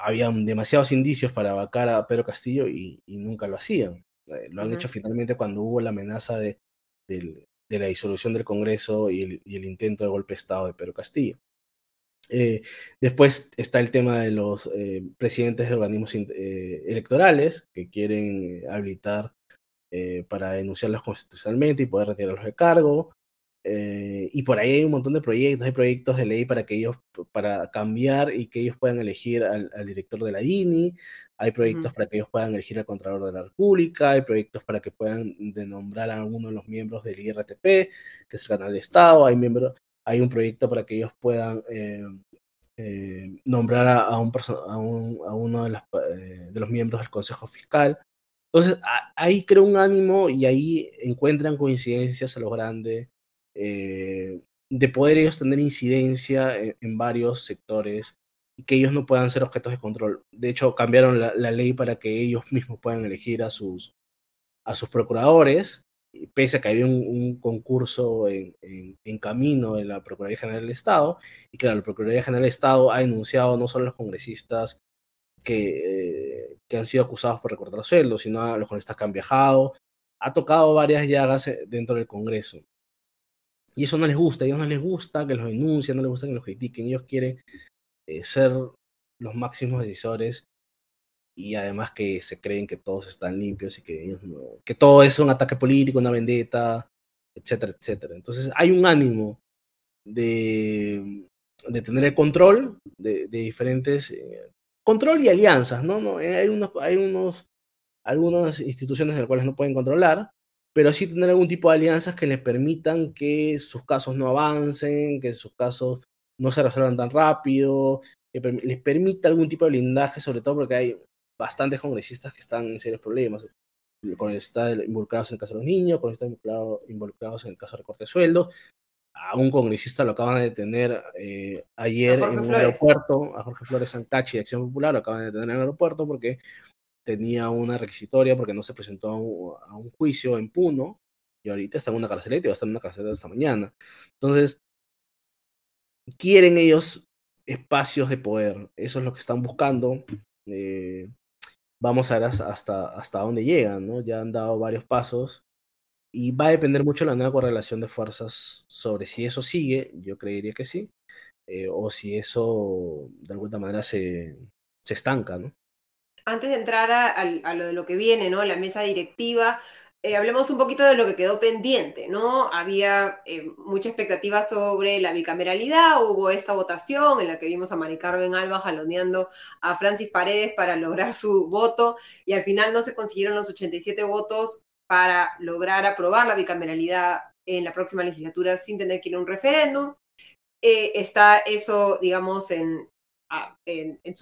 Habían demasiados indicios para vacar a Pedro Castillo y, nunca lo hacían. Eh, lo han hecho finalmente cuando hubo la amenaza de, de, la disolución del Congreso y el, y el, intento de golpe de Estado de Pedro Castillo. Eh, después está el tema de los eh, presidentes de organismos electorales que quieren habilitar para denunciarlos constitucionalmente y poder retirarlos de cargo. y por ahí hay un montón de proyectos, hay proyectos de ley para que ellos, para cambiar y que ellos puedan elegir al, director de la INI, hay proyectos para que ellos puedan elegir al Contralor de la República, hay proyectos para que puedan denombrar a uno de los miembros del IRTP, que es el canal de Estado, hay miembros, hay un proyecto para que ellos puedan eh, eh, nombrar a, un, a, uno de, eh, de, los miembros del Consejo Fiscal. Entonces, ahí crea un ánimo y ahí encuentran coincidencias a lo grande de poder ellos tener incidencia en, varios sectores y que ellos no puedan ser objetos de control. De hecho, cambiaron la, ley para que ellos mismos puedan elegir a sus, a sus procuradores pese a que hay un, concurso en, camino en la Procuraduría General del Estado, y claro, la Procuraduría General del Estado ha denunciado no solo a los congresistas que, eh, que han sido acusados por recortar sueldos, sino a los congresistas que han viajado, ha tocado varias llagas eh, dentro del Congreso. Y eso no les gusta, a ellos no les gusta que los denuncien, no les gusta que los critiquen, ellos quieren eh, ser los máximos decisores y además que se creen que todos están limpios y que, que todo es un ataque político, una vendetta, etcétera, etcétera. Entonces hay un ánimo de, de tener el control de, de diferentes, eh, control y alianzas, ¿no? no eh, hay, unos, hay unos, algunas instituciones en las cuales no pueden controlar, pero sí tener algún tipo de alianzas que les permitan que sus casos no avancen, que sus casos no se resuelvan tan rápido, que les permita algún tipo de blindaje, sobre todo porque hay bastantes congresistas que están en serios problemas. Congresistas involucrados en el caso de los niños, congresistas involucrados en el caso de recorte de sueldos. A un congresista lo acaban de detener eh, ayer en un aeropuerto, a Jorge Flores Sancachi de Acción Popular, lo acaban de detener en el aeropuerto porque tenía una requisitoria porque no se presentó a un, juicio en Puno y ahorita está en una carceleta y va a estar en una carceleta hasta mañana. Entonces, quieren ellos espacios de poder, eso es lo que están buscando. Eh, vamos a ver hasta, hasta dónde llegan, ¿no? Ya han dado varios pasos y va a depender mucho de la nueva correlación de fuerzas sobre si eso sigue, yo creería que sí, eh, o si eso de alguna manera se, se estanca, ¿no? Antes de entrar a, lo de lo que viene, ¿no? La mesa directiva, eh, hablemos un poquito de lo que quedó pendiente, ¿no? Había eh, mucha expectativa sobre la bicameralidad, hubo esta votación en la que vimos a Mari Carmen Alba jaloneando a Francis Paredes para lograr su voto y al final no se consiguieron los 87 votos para lograr aprobar la bicameralidad en la próxima legislatura sin tener que ir a un referéndum. Eh, está eso, digamos, en, en, en,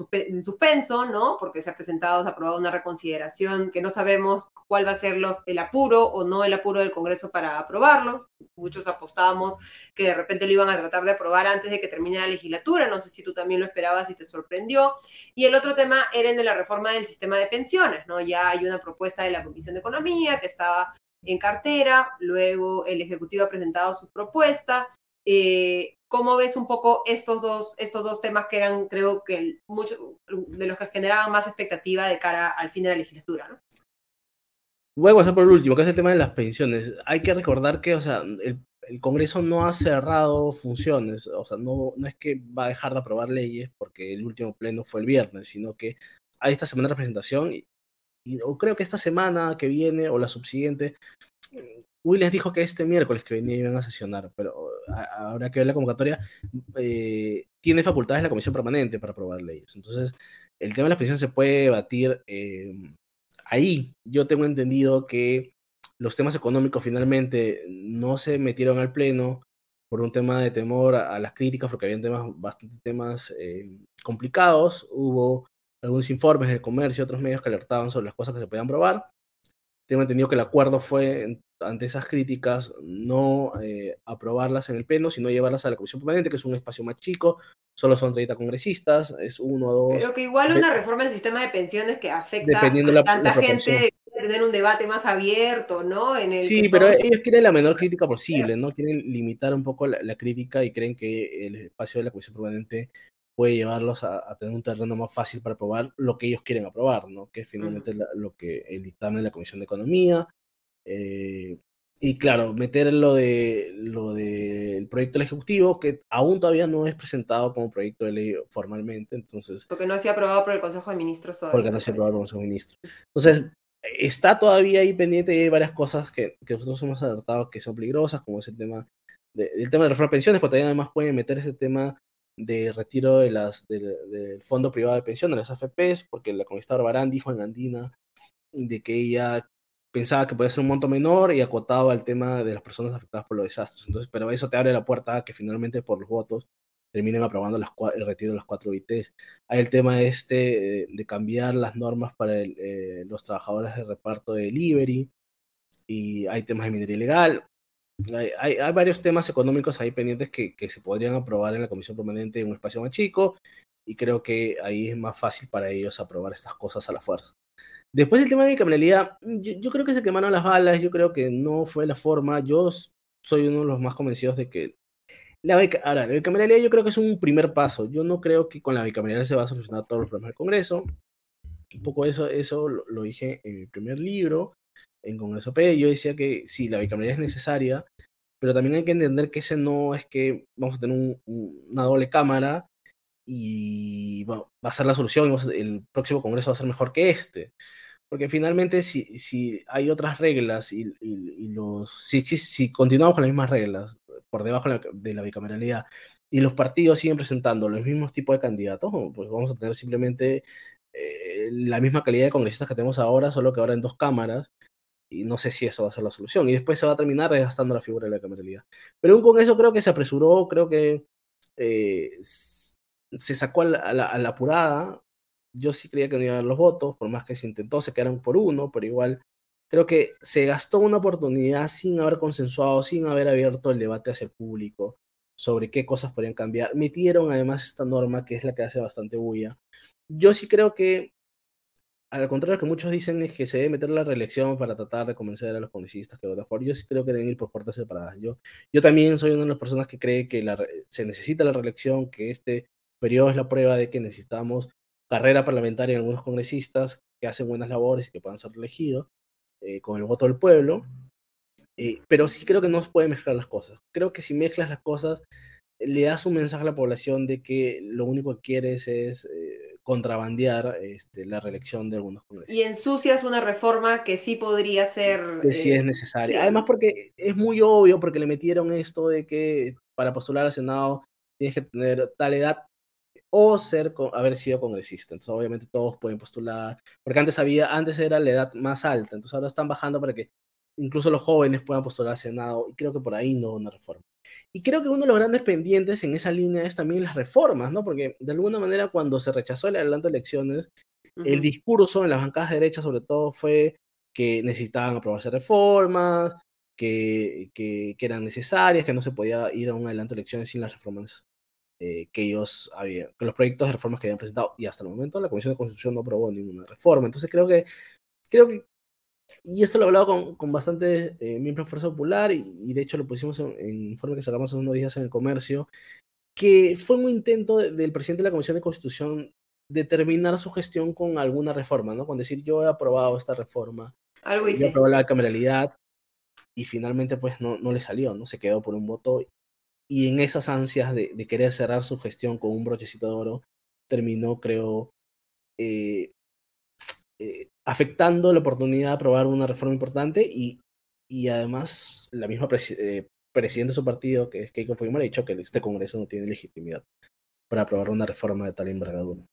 suspenso, ¿no? Porque se ha presentado, se ha aprobado una reconsideración que no sabemos cuál va a ser los, el apuro o no el apuro del Congreso para aprobarlo. Muchos apostábamos que de repente lo iban a tratar de aprobar antes de que termine la legislatura. No sé si tú también lo esperabas y te sorprendió. Y el otro tema era el de la reforma del sistema de pensiones, ¿no? Ya hay una propuesta de la Comisión de Economía que estaba en cartera, luego el Ejecutivo ha presentado su propuesta. Eh, ¿Cómo ves un poco estos dos, estos dos temas que eran, creo que, muchos de los que generaban más expectativa de cara al fin de la legislatura? ¿no? Voy a pasar por el último, que es el tema de las pensiones. Hay que recordar que, o sea, el, Congreso no ha cerrado funciones, o sea, no, no es que va a dejar de aprobar leyes porque el último pleno fue el viernes, sino que hay esta semana de representación y, y o creo que esta semana que viene o la subsiguiente Williams dijo que este miércoles que venía iban a sesionar, pero habrá que ver la convocatoria. Eh, tiene facultades la comisión permanente para aprobar leyes. Entonces, el tema de las pensiones se puede debatir eh, ahí. Yo tengo entendido que los temas económicos finalmente no se metieron al pleno por un tema de temor a, las críticas, porque habían temas, bastante temas eh, complicados. Hubo algunos informes del comercio y otros medios que alertaban sobre las cosas que se podían probar tengo entendido que el acuerdo fue ante esas críticas, no eh, aprobarlas en el pleno, sino llevarlas a la comisión permanente, que es un espacio más chico, solo son 30 congresistas, es uno o dos. Pero que igual una reforma del sistema de pensiones que afecta a tanta gente tener un debate más abierto, ¿no? En el sí, pero ellos quieren la menor crítica posible, ¿no? Quieren limitar un poco la, crítica y creen que el espacio de la comisión permanente puede llevarlos a, tener un terreno más fácil para aprobar lo que ellos quieren aprobar, ¿no? Que es finalmente lo que el dictamen de la Comisión de Economía. Eh, y claro, meter lo de lo del proyecto del Ejecutivo, que aún todavía no es presentado como proyecto de ley formalmente, entonces... Porque no ha sido aprobado por el Consejo de Ministros todavía. Porque no ha sido aprobado por el Consejo de Ministros. Entonces, está todavía ahí pendiente y hay varias cosas que, que nosotros hemos alertado que son peligrosas, como es el tema de, el tema de la reforma de pensiones, pero también además pueden meter ese tema de retiro de las, del, fondo privado de pensiones, de las AFPs, porque la congresista Barbarán dijo en Andina de que ella pensaba que podía ser un monto menor y acotaba el tema de las personas afectadas por los desastres. Entonces, pero eso te abre la puerta a que finalmente por los votos terminen aprobando las, el retiro de las cuatro ITs. Hay el tema este de cambiar las normas para eh, los trabajadores de reparto de delivery y hay temas de minería ilegal. Hay, hay, varios temas económicos ahí pendientes que, que, se podrían aprobar en la comisión permanente en un espacio más chico y creo que ahí es más fácil para ellos aprobar estas cosas a la fuerza. Después el tema de bicameralidad, yo, yo creo que se quemaron las balas, yo creo que no fue la forma, yo soy uno de los más convencidos de que la ahora, la bicameralidad yo creo que es un primer paso, yo no creo que con la bicameralidad se va a solucionar todos los problemas del Congreso, un poco eso, eso lo, lo dije en mi primer libro, en Congreso P, yo decía que sí, la bicameralidad es necesaria, pero también hay que entender que ese no es que vamos a tener una doble cámara y va a ser la solución, el próximo Congreso va a ser mejor que este. Porque finalmente si, si hay otras reglas y, los si, si, continuamos con las mismas reglas por debajo de la bicameralidad y los partidos siguen presentando los mismos tipos de candidatos, pues vamos a tener simplemente eh, la misma calidad de congresistas que tenemos ahora, solo que ahora en dos cámaras y no sé si eso va a ser la solución. Y después se va a terminar desgastando la figura de la cameralidad. Pero aún con eso creo que se apresuró, creo que eh, se sacó a la, apurada. Yo sí creía que no iba a haber los votos, por más que se intentó, se quedaron por uno, pero igual creo que se gastó una oportunidad sin haber consensuado, sin haber abierto el debate hacia el público sobre qué cosas podrían cambiar. Metieron además esta norma que es la que hace bastante bulla. Yo sí creo que al contrario que muchos dicen es que se debe meter la reelección para tratar de convencer a los congresistas que votan por. Yo sí creo que deben ir por puertas separadas. Yo, yo también soy una de las personas que cree que se necesita la reelección, que este periodo es la prueba de que necesitamos carrera parlamentaria en algunos congresistas que hacen buenas labores y que puedan ser elegidos eh, con el voto del pueblo. Eh, pero sí creo que no se puede mezclar las cosas. Creo que si mezclas las cosas, le das un mensaje a la población de que lo único que quieres es eh, contrabandear este, la reelección de algunos congresistas. Y ensucias una reforma que sí podría ser... Que sí es necesaria. Además porque es muy obvio, porque le metieron esto de que para postular al Senado tienes que tener tal edad o ser haber sido congresista. Entonces, obviamente todos pueden postular, porque antes había, antes era la edad más alta, entonces ahora están bajando para que incluso los jóvenes puedan postular al Senado, y creo que por ahí no una reforma. Y creo que uno de los grandes pendientes en esa línea es también las reformas, ¿no? Porque de alguna manera cuando se rechazó el adelanto de elecciones, el discurso en las bancadas derechas sobre todo fue que necesitaban aprobarse reformas, que, que, eran necesarias, que no se podía ir a un adelanto de elecciones sin las reformas eh, que ellos habían, que los proyectos de reformas que habían presentado. Y hasta el momento la Comisión de Constitución no aprobó ninguna reforma. Entonces creo que, creo que y esto lo he hablado con, con bastante eh, miembros de Fuerza Popular y, de hecho lo pusimos en, en informe que sacamos hace unos días en el comercio, que fue un intento del presidente de la Comisión de Constitución de terminar su gestión con alguna reforma, ¿no? Con decir yo he aprobado esta reforma, Algo hice. yo aprobé la cameralidad y finalmente pues no, no le salió, ¿no? Se quedó por un voto y en esas ansias de, querer cerrar su gestión con un brochecito de oro, terminó, creo, eh, eh, afectando la oportunidad de aprobar una reforma importante y, y además la misma eh, presidenta de su partido, que es Keiko Fujimori, ha dicho que este Congreso no tiene legitimidad para aprobar una reforma de tal envergadura.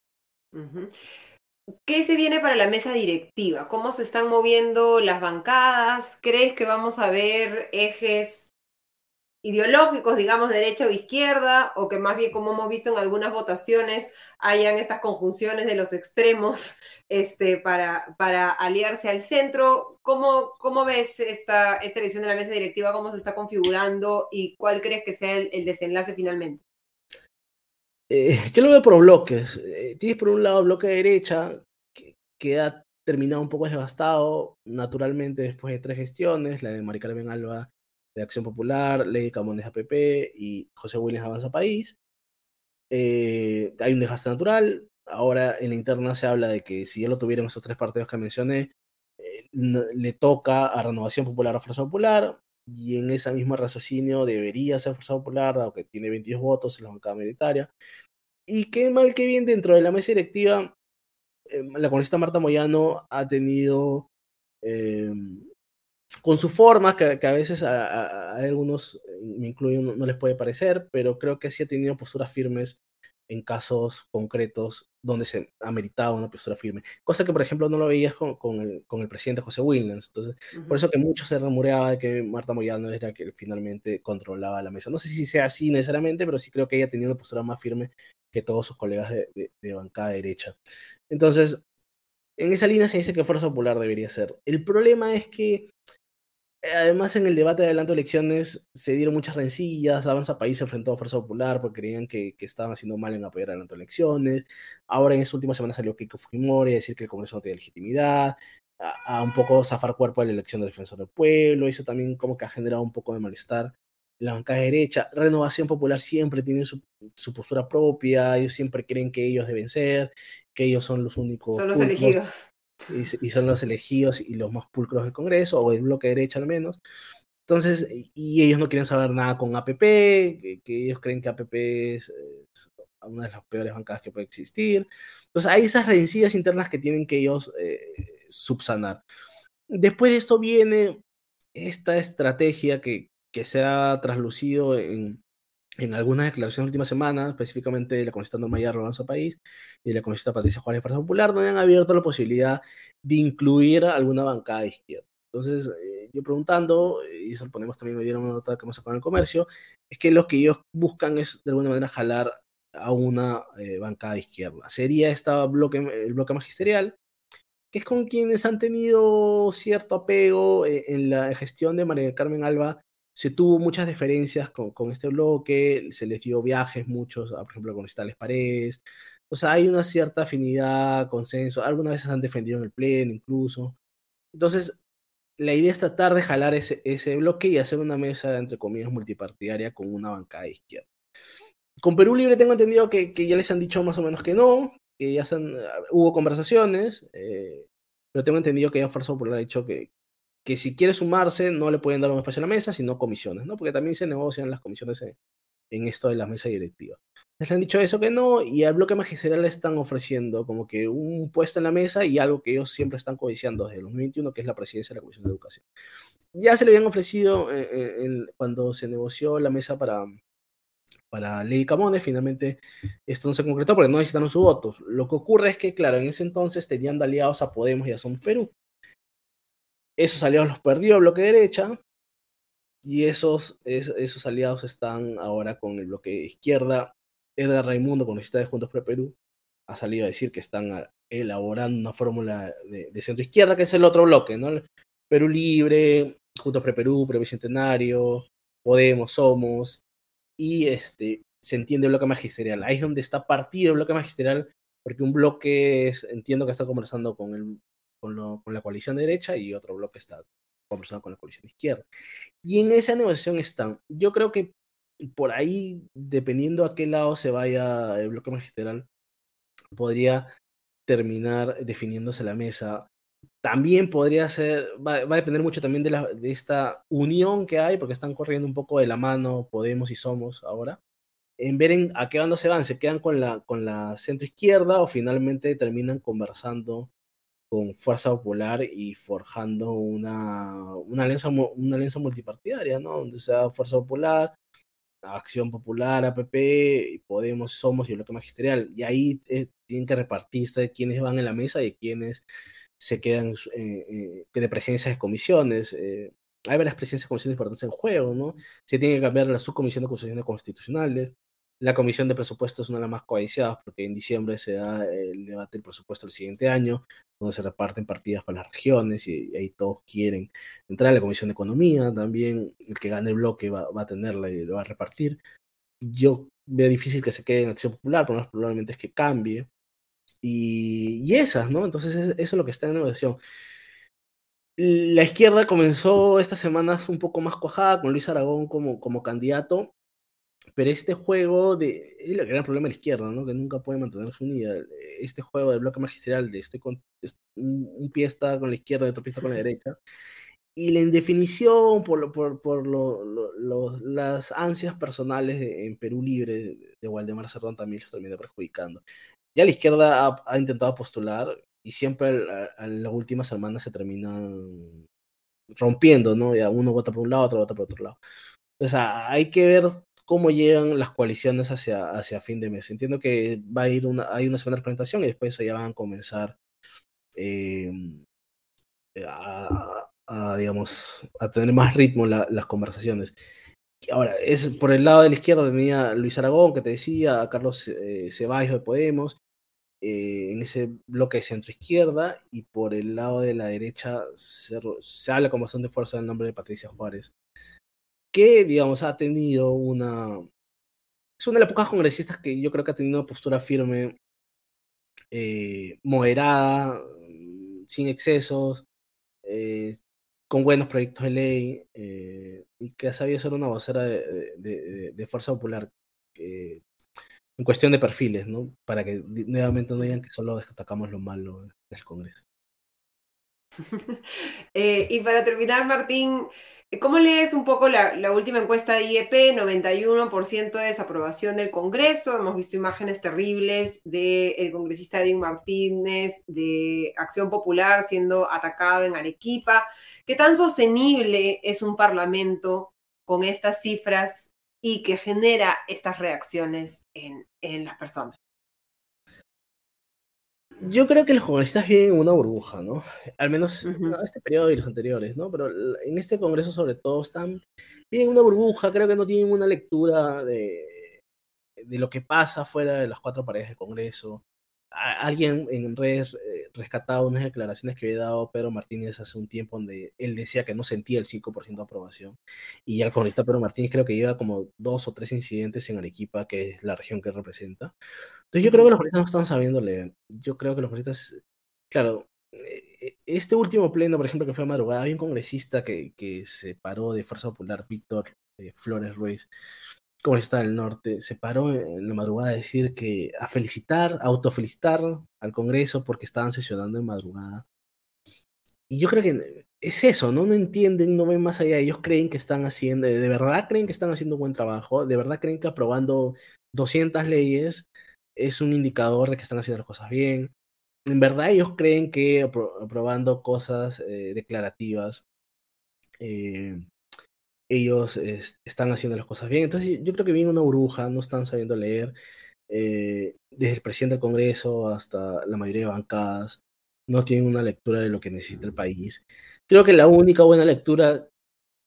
¿Qué se viene para la mesa directiva? ¿Cómo se están moviendo las bancadas? ¿Crees que vamos a ver ejes ideológicos, digamos, derecha o izquierda, o que más bien, como hemos visto en algunas votaciones, hayan estas conjunciones de los extremos este, para, para aliarse al centro. ¿Cómo, cómo ves esta, esta elección de la mesa directiva? ¿Cómo se está configurando y cuál crees que sea el, desenlace finalmente? Eh, yo lo veo por bloques. Eh, tienes por un lado bloque de derecha, que, que ha terminado un poco devastado, naturalmente, después de tres gestiones, la de Mari Carmen Alba de Acción Popular, Ley Camones APP y José Williams Avanza País. Eh, hay un desgaste natural. Ahora en la interna se habla de que si ya lo tuvieron esos tres partidos que mencioné, eh, le toca a Renovación Popular a Fuerza Popular. Y en ese mismo raciocinio debería ser Fuerza Popular, dado que tiene 22 votos en la bancada militaria. Y qué mal que bien dentro de la mesa directiva, eh, la comunista Marta Moyano ha tenido con sus formas, que, a veces a, algunos, me incluyo, no, les puede parecer, pero creo que sí ha tenido posturas firmes en casos concretos donde se ha meritado una postura firme. Cosa que, por ejemplo, no lo veías con, con, el, con el, presidente José Williams. Entonces, por eso que mucho se rumoreaba de que Marta Moyano era que finalmente controlaba la mesa. No sé si sea así necesariamente, pero sí creo que ella ha tenido una postura más firme que todos sus colegas de, de, de bancada derecha. Entonces, en esa línea se dice que Fuerza Popular debería ser. El problema es que Además, en el debate de adelanto de elecciones se dieron muchas rencillas. Avanza País se enfrentó a Fuerza Popular porque creían que, que estaban haciendo mal en apoyar adelanto de elecciones. Ahora, en esta última semana salió Keiko Fujimori a decir que el Congreso no tiene legitimidad, a, un poco zafar cuerpo a la elección del defensor del pueblo. Eso también, como que ha generado un poco de malestar en la bancada derecha. Renovación Popular siempre tiene su, su, postura propia. Ellos siempre creen que ellos deben ser, que ellos son los únicos. Son los elegidos y, son los elegidos y los más pulcros del Congreso, o del bloque derecho al menos. Entonces, y ellos no quieren saber nada con APP, que, ellos creen que APP es, una de las peores bancadas que puede existir. Entonces, hay esas rencillas internas que tienen que ellos eh, subsanar. Después de esto viene esta estrategia que, que se ha traslucido en, en algunas declaraciones de la última semana, específicamente de la congresista Maya Rolanza País y de la congresista Patricia Juárez Fuerza Popular, donde han abierto la posibilidad de incluir alguna bancada de izquierda. Entonces, eh, yo preguntando, y eso lo ponemos también, me dieron una nota que hemos sacado en el comercio, es que lo que ellos buscan es de alguna manera jalar a una eh, bancada de izquierda. Sería esta bloque, el bloque magisterial, que es con quienes han tenido cierto apego eh, en la gestión de María Carmen Alba se tuvo muchas diferencias con, con, este bloque, se les dio viajes muchos, por ejemplo, con Estales Paredes. O sea, hay una cierta afinidad, consenso. Algunas veces han defendido en el pleno incluso. Entonces, la idea es tratar de jalar ese, ese bloque y hacer una mesa, entre comillas, multipartidaria con una bancada izquierda. Con Perú Libre tengo entendido que, que ya les han dicho más o menos que no, que ya hubo conversaciones, eh, pero tengo entendido que ya Fuerza Popular ha dicho que, que si quiere sumarse no le pueden dar un espacio a la mesa, sino comisiones, ¿no? Porque también se negocian las comisiones en, esto de la mesa directiva. Les han dicho eso que no, y al bloque magisterial le están ofreciendo como que un puesto en la mesa y algo que ellos siempre están codiciando desde el 2021, que es la presidencia de la Comisión de Educación. Ya se le habían ofrecido eh, eh, cuando se negoció la mesa para, para Ley Camones, finalmente esto no se concretó porque no necesitaron su voto. Lo que ocurre es que, claro, en ese entonces tenían aliados a Podemos y a Son Perú. Esos aliados los perdió el bloque derecha y esos, esos aliados están ahora con el bloque izquierda. Edgar Raimundo, con de Juntos por Perú, ha salido a decir que están elaborando una fórmula de, centro izquierda, que es el otro bloque, ¿no? Perú Libre, Juntos por Perú, Prebicentenario, Podemos, Somos, y este, se entiende el bloque magisterial. Ahí es donde está partido el bloque magisterial, porque un bloque, entiendo que está conversando con el con, la coalición derecha y otro bloque está conversando con la coalición izquierda. Y en esa negociación están. Yo creo que por ahí, dependiendo a qué lado se vaya el bloque magisterial, podría terminar definiéndose la mesa. También podría ser, va, a depender mucho también de, de esta unión que hay, porque están corriendo un poco de la mano Podemos y Somos ahora, en ver en, a qué bando se van, se quedan con la, con la centro izquierda o finalmente terminan conversando con Fuerza Popular y forjando una, una, alianza, una alianza multipartidaria, ¿no? Donde sea Fuerza Popular, Acción Popular, APP, Podemos, Somos y bloque magisterial. Y ahí eh, tienen que repartirse quiénes van en la mesa y quiénes se quedan eh, eh, de presencia de comisiones. hay varias presencias de comisiones importantes en juego, ¿no? Se tiene que cambiar la subcomisión de acusaciones constitucionales, la comisión de presupuestos es una de las más codiciadas porque en diciembre se da el debate del presupuesto del siguiente año, donde se reparten partidas para las regiones y, ahí todos quieren entrar a la comisión de economía, también el que gane el bloque va, a tenerla y lo va a repartir. Yo veo difícil que se quede en Acción Popular, pero probablemente es que cambie. Y, esas, ¿no? Entonces eso es lo que está en negociación. La izquierda comenzó estas semanas un poco más cuajada con Luis Aragón como, como candidato pero este juego de. Es el gran problema de la izquierda, ¿no? Que nunca puede mantenerse unida. Este juego de bloque magistral, de este con, un, pie está con la izquierda y otro pie está con la derecha. Y la indefinición por, por, por lo, las ansias personales en Perú Libre de Waldemar Cerrón también los termina perjudicando. Ya la izquierda ha, intentado postular y siempre en las últimas semanas se terminan rompiendo, ¿no? Ya uno vota por un lado, otro vota por otro lado. O sea, hay que ver cómo llegan las coaliciones hacia, hacia fin de mes. Entiendo que va a ir una, hay una semana de presentación y después ya van a comenzar em, a, digamos, a tener más ritmo las conversaciones. Ahora, es por el lado de la izquierda tenía Luis Aragón, que te decía, Carlos eh, Ceballos de Podemos, eh, en ese bloque de centro-izquierda, y por el lado de la derecha se, se habla con bastante fuerza del nombre de Patricia Juárez, que, digamos, ha tenido una... Es una de las pocas congresistas que yo creo que ha tenido una postura firme, eh, moderada, mm, sin excesos, eh, con buenos proyectos de ley, eh, y que ha sabido ser una vocera de, Fuerza Popular en cuestión de perfiles, ¿no? Para que nuevamente no digan que solo destacamos lo malo del Congreso. y para terminar, Martín, ¿Cómo lees un poco la, última encuesta de IEP? 91% de desaprobación del Congreso. Hemos visto imágenes terribles del congresista Edwin Martínez de Acción Popular siendo atacado en Arequipa. ¿Qué tan sostenible es un parlamento con estas cifras y que genera estas reacciones en las personas? Yo creo que los congresistas viven en una burbuja, ¿no? Al menos en este periodo y los anteriores, ¿no? Pero en este congreso sobre todo están, viven en una burbuja, creo que no tienen una lectura de, de lo que pasa fuera de las cuatro paredes del congreso alguien en redes eh, rescataba unas declaraciones que había dado Pedro Martínez hace un tiempo donde él decía que no sentía el 5% de aprobación y el congresista Pedro Martínez creo que lleva como dos o tres incidentes en Arequipa, que es la región que representa. Entonces yo creo que los congresistas no están sabiendo leer. Yo creo que los congresistas, claro, eh, este último pleno, por ejemplo, que fue a madrugada, había un congresista que, que se paró de Fuerza Popular, Víctor eh, Flores Ruiz, está del Norte, se paró en la madrugada a decir que, a felicitar, a autofelicitar al Congreso porque estaban sesionando en madrugada. Y yo creo que es eso, ¿no? No entienden, no ven más allá. Ellos creen que están haciendo, de verdad creen que están haciendo un buen trabajo, de verdad creen que aprobando 200 leyes es un indicador de que están haciendo las cosas bien. En verdad ellos creen que aprobando cosas eh, declarativas eh, ellos están haciendo las cosas bien. Entonces yo creo que viene una burbuja, no están sabiendo leer, eh, desde el presidente del Congreso hasta la mayoría de bancadas, no tienen una lectura de lo que necesita el país. Creo que la única buena lectura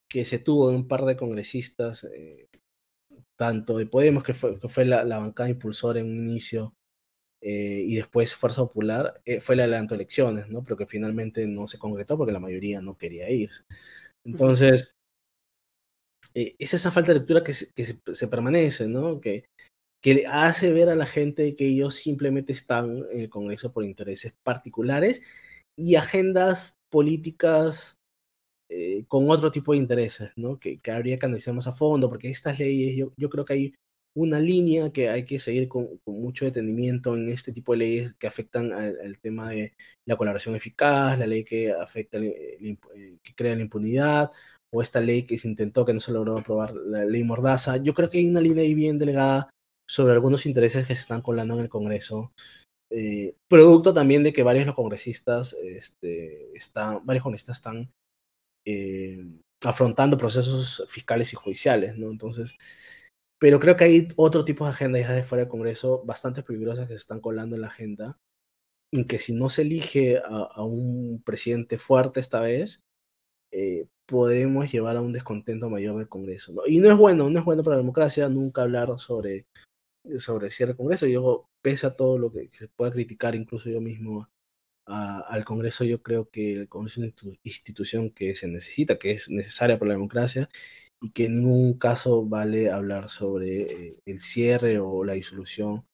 que se tuvo de un par de congresistas, eh, tanto de Podemos, que fue, que fue la, bancada impulsora en un inicio, eh, y después Fuerza Popular, fue la de las elecciones, ¿no? pero que finalmente no se concretó porque la mayoría no quería irse. Entonces, eh, es esa falta de lectura que, se, que se, permanece, ¿no? Que, que hace ver a la gente que ellos simplemente están en el Congreso por intereses particulares y agendas políticas eh, con otro tipo de intereses, ¿no? Que, que, habría que analizar más a fondo, porque estas leyes, yo, yo creo que hay una línea que hay que seguir con, con, mucho detenimiento en este tipo de leyes que afectan al, tema de la colaboración eficaz, la ley que afecta, eh, que crea la impunidad, o esta ley que se intentó, que no se logró aprobar, la ley Mordaza. Yo creo que hay una línea ahí bien delegada sobre algunos intereses que se están colando en el Congreso. Eh, producto también de que varios los congresistas, este, están, varios congresistas están eh, afrontando procesos fiscales y judiciales, ¿no? Entonces, pero creo que hay otro tipo de agendas ya de fuera del Congreso bastante peligrosas que se están colando en la agenda, y que si no se elige a un presidente fuerte esta vez, eh, podremos llevar a un descontento mayor del Congreso. Y no es bueno, no es bueno para la democracia nunca hablar sobre, sobre el cierre del Congreso. Yo, pese a todo lo que, se pueda criticar, incluso yo mismo al Congreso, yo creo que el Congreso es una institución que se necesita, que es necesaria para la democracia y que en ningún caso vale hablar sobre eh, el cierre o la disolución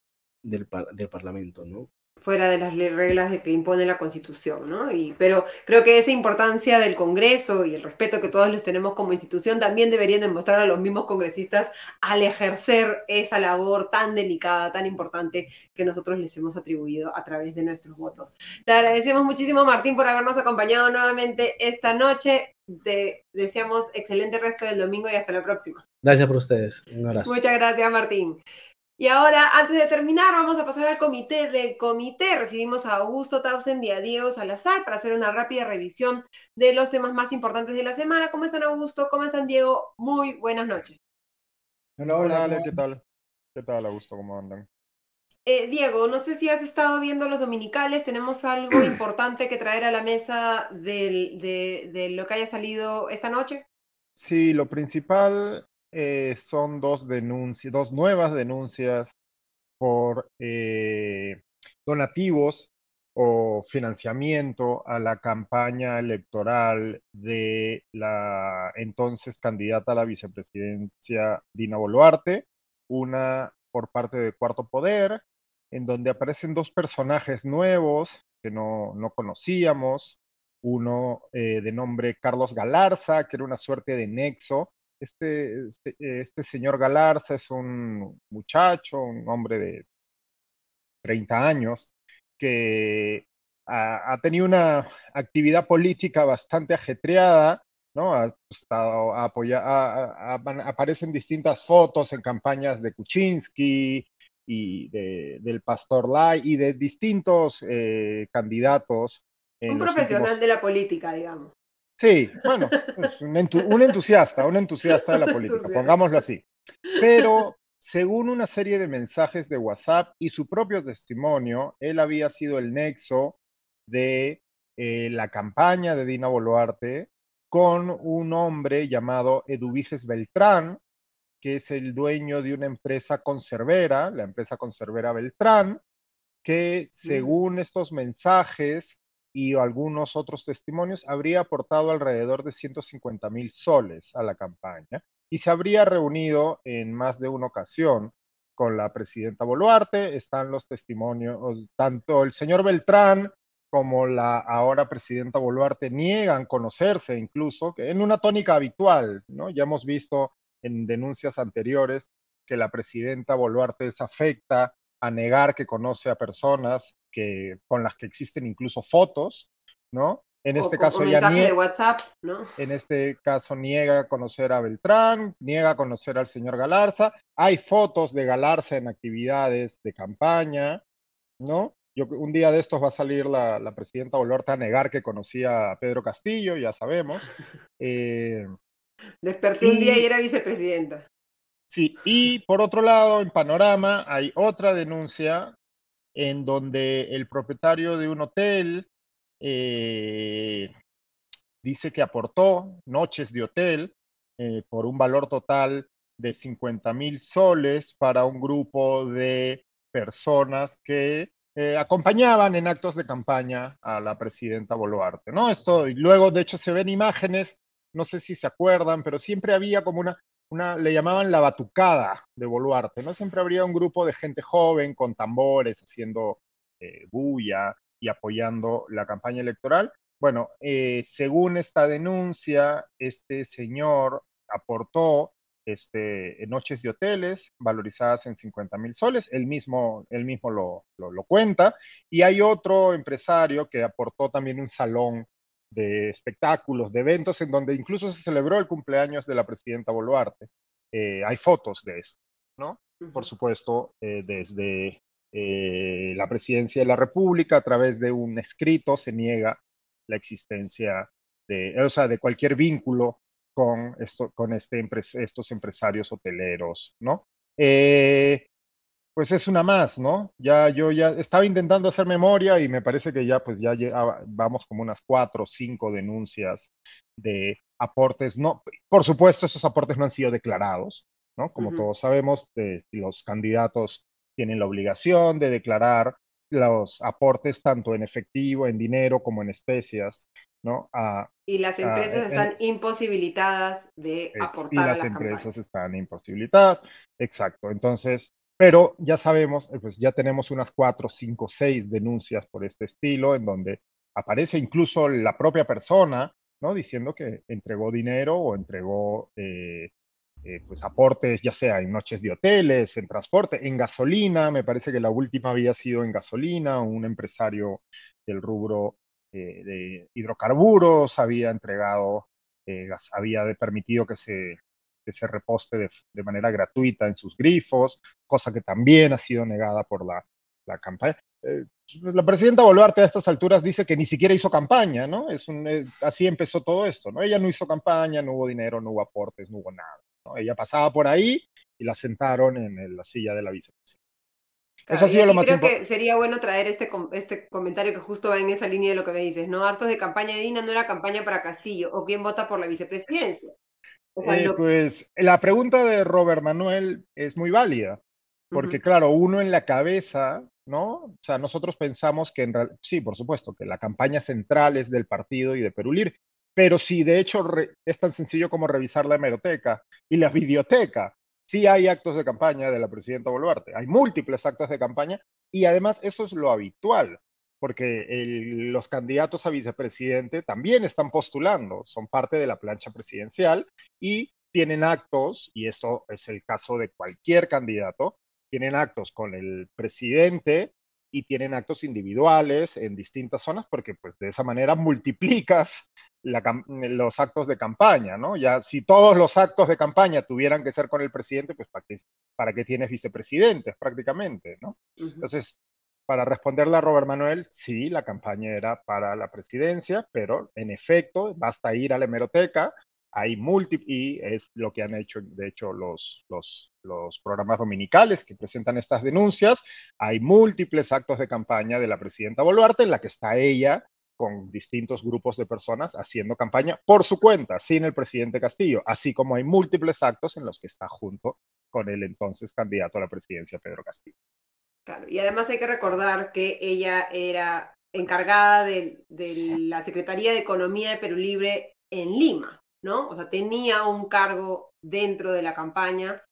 del, del Parlamento, ¿no? Fuera de las reglas que impone la Constitución, ¿no? Y, pero creo que esa importancia del Congreso y el respeto que todos les tenemos como institución también deberían demostrar a los mismos congresistas al ejercer esa labor tan delicada, tan importante que nosotros les hemos atribuido a través de nuestros votos. Te agradecemos muchísimo, Martín, por habernos acompañado nuevamente esta noche. Te deseamos excelente resto del domingo y hasta la próxima. Gracias por ustedes. Un abrazo. Muchas gracias, Martín. Y ahora, antes de terminar, vamos a pasar al comité de comité. Recibimos a Augusto Tausen y a Diego Salazar para hacer una rápida revisión de los temas más importantes de la semana. ¿Cómo están, Augusto? ¿Cómo están, Diego? Muy buenas noches. Hola, hola. ¿qué tal? ¿Qué tal, Augusto? ¿Cómo andan? Eh, Diego, no sé si has estado viendo los dominicales. Tenemos algo importante que traer a la mesa de, de lo que haya salido esta noche. Sí, lo principal eh, son dos denuncias, dos nuevas denuncias por eh, donativos o financiamiento a la campaña electoral de la entonces candidata a la vicepresidencia Dina Boluarte, una por parte de Cuarto Poder, en donde aparecen dos personajes nuevos que no, no conocíamos, uno eh, de nombre Carlos Galarza, que era una suerte de nexo este, este, este, señor Galarza es un muchacho, un hombre de 30 años, que ha, tenido una actividad política bastante ajetreada, ¿no? Ha estado aparecen distintas fotos en campañas de Kuczynski y del Pastor Lai y de distintos eh, candidatos. Un profesional de la política, digamos. Sí, bueno, pues, un, entusiasta, un entusiasta de la política, pongámoslo así. Pero según una serie de mensajes de WhatsApp y su propio testimonio, él había sido el nexo de eh, la campaña de Dina Boluarte con un hombre llamado Eduviges Beltrán, que es el dueño de una empresa conservera, la empresa conservera Beltrán, que según estos mensajes y algunos otros testimonios, habría aportado alrededor de 150 mil soles a la campaña y se habría reunido en más de una ocasión con la presidenta Boluarte. Están los testimonios, tanto el señor Beltrán como la ahora presidenta Boluarte niegan conocerse incluso, que en una tónica habitual, ¿no? Ya hemos visto en denuncias anteriores que la presidenta Boluarte es afecta a negar que conoce a personas que, con las que existen incluso fotos, ¿no? En este caso ya niega, de WhatsApp, ¿no? En este caso niega conocer a Beltrán, niega conocer al señor Galarza. Hay fotos de Galarza en actividades de campaña, ¿no? Yo, un día de estos va a salir la, la presidenta Boluarte a negar que conocía a Pedro Castillo, ya sabemos. Eh, Desperté un día y era vicepresidenta. Sí, y por otro lado, en Panorama hay otra denuncia en donde el propietario de un hotel eh, dice que aportó noches de hotel eh, por un valor total de 50 mil soles para un grupo de personas que eh, acompañaban en actos de campaña a la presidenta Boluarte, ¿no? Esto, y luego, de hecho, se ven imágenes, no sé si se acuerdan, pero siempre había como una, le llamaban la batucada de Boluarte, ¿no? Siempre habría un grupo de gente joven con tambores haciendo eh, bulla y apoyando la campaña electoral. Bueno, eh, según esta denuncia, este señor aportó este, noches de hoteles valorizadas en 50 mil soles, él mismo, mismo lo, cuenta, y hay otro empresario que aportó también un salón de espectáculos, de eventos, en donde incluso se celebró el cumpleaños de la presidenta Boluarte. Eh, hay fotos de eso, ¿no? Por supuesto, eh, desde eh, la presidencia de la República, a través de un escrito, se niega la existencia de, o sea, de cualquier vínculo con, esto, con este estos empresarios hoteleros, ¿no? Pues es una más, ¿no? Ya yo ya estaba intentando hacer memoria y me parece que ya pues ya vamos como unas cuatro o cinco denuncias de aportes, no, por supuesto esos aportes no han sido declarados, ¿no? Como todos sabemos, los candidatos tienen la obligación de declarar los aportes tanto en efectivo, en dinero, como en especias, ¿no? y las empresas están imposibilitadas de aportar. Y las empresas están imposibilitadas, exacto. Entonces, pero ya sabemos, eh, pues ya tenemos unas cuatro, cinco, seis denuncias por este estilo, en donde aparece incluso la propia persona, ¿no? Diciendo que entregó dinero o entregó eh, eh, pues aportes, ya sea en noches de hoteles, en transporte, en gasolina, me parece que la última había sido en gasolina, un empresario del rubro de hidrocarburos había entregado, había permitido que se, que se reposte de, manera gratuita en sus grifos, cosa que también ha sido negada por la, la campaña. la presidenta Boluarte a estas alturas dice que ni siquiera hizo campaña, ¿no? Es un, así empezó todo esto, ¿no? Ella no hizo campaña, no hubo dinero, no hubo aportes, no hubo nada. Ella pasaba por ahí y la sentaron en la silla de la vicepresidenta. Eso ha sido lo más Creo que sería bueno traer este, este comentario que justo va en esa línea de lo que me dices, ¿no? Actos de campaña de Dina no era campaña para Castillo, o quién vota por la vicepresidencia. Eh, pues la pregunta de Robert Manuel es muy válida, porque claro, uno en la cabeza, ¿no? O sea, nosotros pensamos que en sí, por supuesto, que la campaña central es del partido y de Perulir, pero si de hecho es tan sencillo como revisar la hemeroteca y la videoteca, sí hay actos de campaña de la presidenta Boluarte, hay múltiples actos de campaña y además eso es lo habitual, porque los candidatos a vicepresidente también están postulando, son parte de la plancha presidencial y tienen actos, y esto es el caso de cualquier candidato, tienen actos con el presidente y tienen actos individuales en distintas zonas porque pues de esa manera multiplicas los actos de campaña, ¿no? Ya si todos los actos de campaña tuvieran que ser con el presidente, pues ¿para qué, para qué tienes vicepresidentes prácticamente, ¿no? Entonces, para responderle a Robert Manuel, sí, la campaña era para la presidencia, pero en efecto, basta ir a la hemeroteca, hay múltiples, y es lo que han hecho, de hecho, los, los, los programas dominicales que presentan estas denuncias, hay múltiples actos de campaña de la presidenta Boluarte en la que está ella con distintos grupos de personas haciendo campaña por su cuenta, sin el presidente Castillo, así como hay múltiples actos en los que está junto con el entonces candidato a la presidencia, Pedro Castillo. Claro, y además hay que recordar que ella era encargada de, de la Secretaría de Economía de Perú Libre en Lima, ¿no? O sea, tenía un cargo dentro de la campaña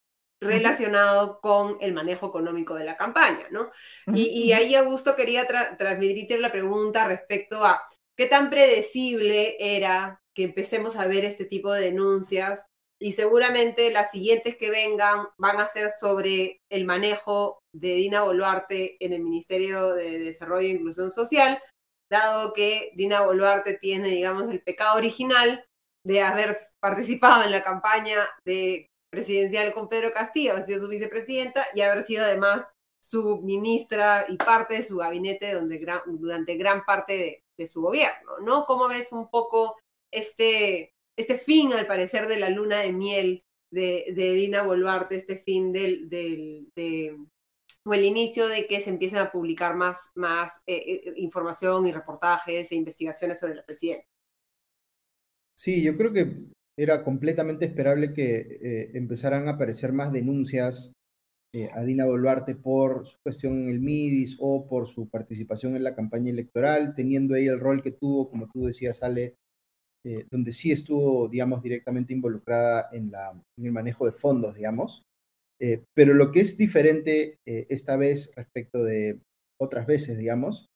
relacionado con el manejo económico de la campaña, ¿no? y, ahí Augusto quería transmitirte la pregunta respecto a qué tan predecible era que empecemos a ver este tipo de denuncias y seguramente las siguientes que vengan van a ser sobre el manejo de Dina Boluarte en el Ministerio de Desarrollo e Inclusión Social, dado que Dina Boluarte tiene, digamos, el pecado original de haber participado en la campaña de presidencial con Pedro Castillo, haber sido su vicepresidenta y haber sido además su ministra y parte de su gabinete donde durante gran parte de, su gobierno, ¿no? ¿Cómo ves un poco este, este fin, al parecer, de la luna de miel de, Dina Boluarte, este fin del, de, o el inicio de que se empiecen a publicar más, más eh, eh, información y reportajes e investigaciones sobre la presidenta? Sí, yo creo que era completamente esperable que eh, empezaran a aparecer más denuncias a Dina Boluarte por su cuestión en el MIDIS o por su participación en la campaña electoral, teniendo ahí el rol que tuvo, como tú decías, Ale, eh, donde sí estuvo, digamos, directamente involucrada en, el manejo de fondos, digamos. pero lo que es diferente esta vez respecto de otras veces, digamos,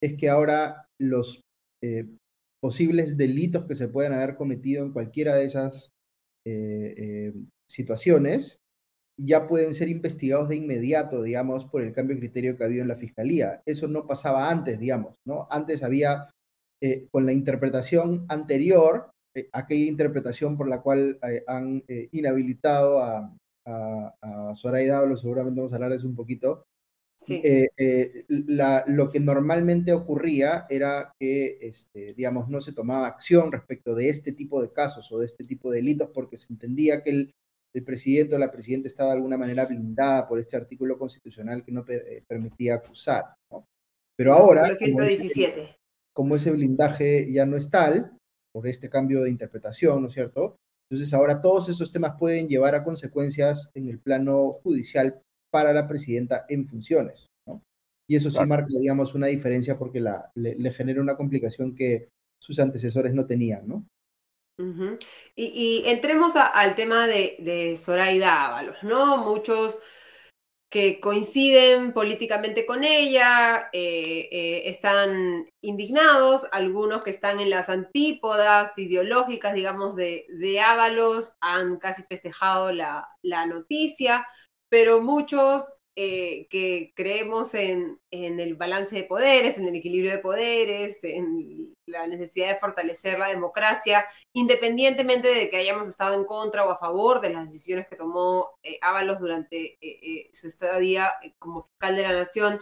es que ahora los posibles delitos que se pueden haber cometido en cualquiera de esas eh, eh, situaciones ya pueden ser investigados de inmediato, digamos, por el cambio de criterio que ha habido en la fiscalía. Eso no pasaba antes, digamos, ¿no? Antes había, eh, con la interpretación anterior, aquella interpretación por la cual han inhabilitado a, a, a Zoraida, seguramente vamos a hablar de eso un poquito, eh, eh, lo que normalmente ocurría era que, este, digamos, no se tomaba acción respecto de este tipo de casos o de este tipo de delitos porque se entendía que el el presidente o la presidenta estaba de alguna manera blindada por este artículo constitucional que no eh, permitía acusar. Pero ahora, como ese blindaje ya no es tal, por este cambio de interpretación, ¿no es cierto? Entonces ahora todos esos temas pueden llevar a consecuencias en el plano judicial para la presidenta en funciones, ¿no? Y eso sí marca, digamos, una diferencia porque la, le, genera una complicación que sus antecesores no tenían, ¿no? y, entremos al tema de, de Zoraida Ábalos, ¿no? Muchos que coinciden políticamente con ella, eh, eh, están indignados, algunos que están en las antípodas ideológicas, digamos, de, de Ábalos, han casi festejado la, la noticia, pero muchos eh, que creemos en, el balance de poderes, en el equilibrio de poderes, en la necesidad de fortalecer la democracia, independientemente de que hayamos estado en contra o a favor de las decisiones que tomó eh, Ábalos durante eh, su estadía como fiscal de la nación,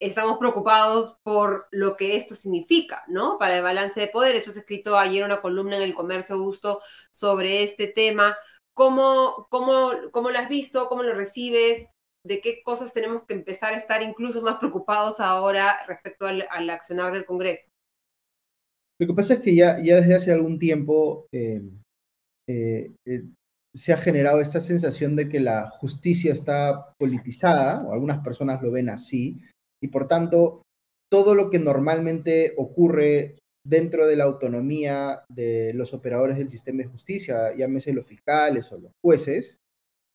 estamos preocupados por lo que esto significa, ¿no? Para el balance de poderes. Eso has escrito ayer una columna en el Comercio Augusto sobre este tema. ¿Cómo, cómo, cómo lo has visto? ¿Cómo lo recibes? De qué cosas tenemos que empezar a estar incluso más preocupados ahora respecto al, accionar del Congreso. Lo que pasa es que ya, desde hace algún tiempo eh, eh, eh, se ha generado esta sensación de que la justicia está politizada, o algunas personas lo ven así, y por tanto, todo lo que normalmente ocurre dentro de la autonomía de los operadores del sistema de justicia, llámese los fiscales o los jueces,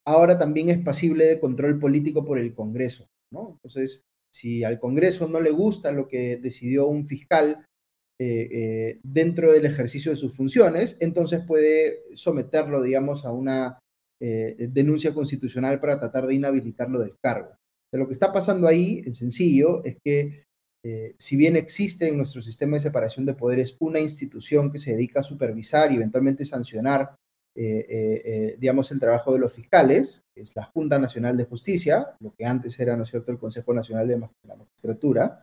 ahora también es pasible de control político por el Congreso. ¿no? Entonces, si al Congreso no le gusta lo que decidió un fiscal eh, eh, dentro del ejercicio de sus funciones, entonces puede someterlo, digamos, a una eh, denuncia constitucional para tratar de inhabilitarlo del cargo. De lo que está pasando ahí, en sencillo, es que si bien existe en nuestro sistema de separación de poderes una institución que se dedica a supervisar y eventualmente sancionar digamos, el trabajo de los fiscales, que es la Junta Nacional de Justicia, lo que antes era, ¿no es cierto?, el Consejo Nacional de la Magistratura.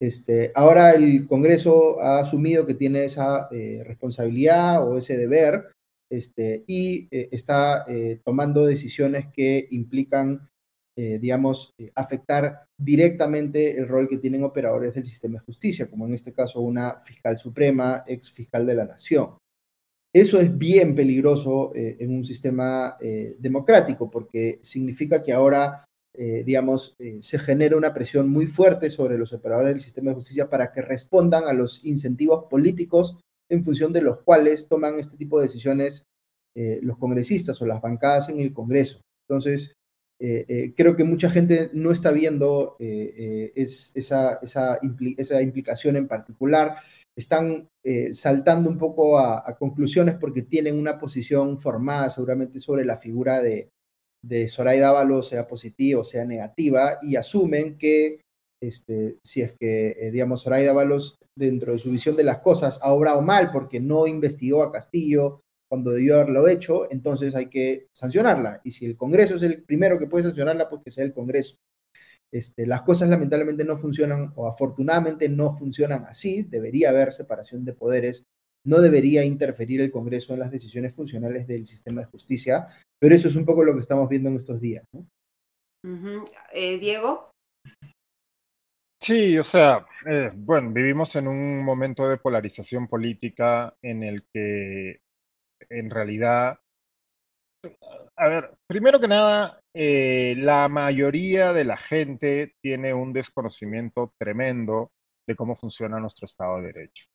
Este, ahora el Congreso ha asumido que tiene esa responsabilidad o ese deber este, y está tomando decisiones que implican, digamos, afectar directamente el rol que tienen operadores del sistema de justicia, como en este caso una fiscal suprema, ex fiscal de la nación. Eso es bien peligroso eh, en un sistema eh, democrático porque significa que ahora, eh, digamos, se genera una presión muy fuerte sobre los operadores del sistema de justicia para que respondan a los incentivos políticos en función de los cuales toman este tipo de decisiones los congresistas o las bancadas en el Congreso. Entonces, creo que mucha gente no está viendo esa, esa implicación en particular. Están eh, saltando un poco a, conclusiones porque tienen una posición formada seguramente sobre la figura de, de Zoraida sea positiva o sea negativa, y asumen que este, si es que, eh, digamos, Zoraida Ábalos, dentro de su visión de las cosas, ha obrado mal porque no investigó a Castillo cuando debió haberlo hecho, entonces hay que sancionarla. Y si el Congreso es el primero que puede sancionarla, pues que sea el Congreso. Este, las cosas lamentablemente no funcionan o afortunadamente no funcionan así, debería haber separación de poderes, no debería interferir el Congreso en las decisiones funcionales del sistema de justicia, pero eso es un poco lo que estamos viendo en estos días. Eh, Diego. Sí, o sea, eh, bueno, vivimos en un momento de polarización política en el que en realidad a ver, primero que nada, eh, la mayoría de la gente tiene un desconocimiento tremendo de cómo funciona nuestro Estado de Derecho.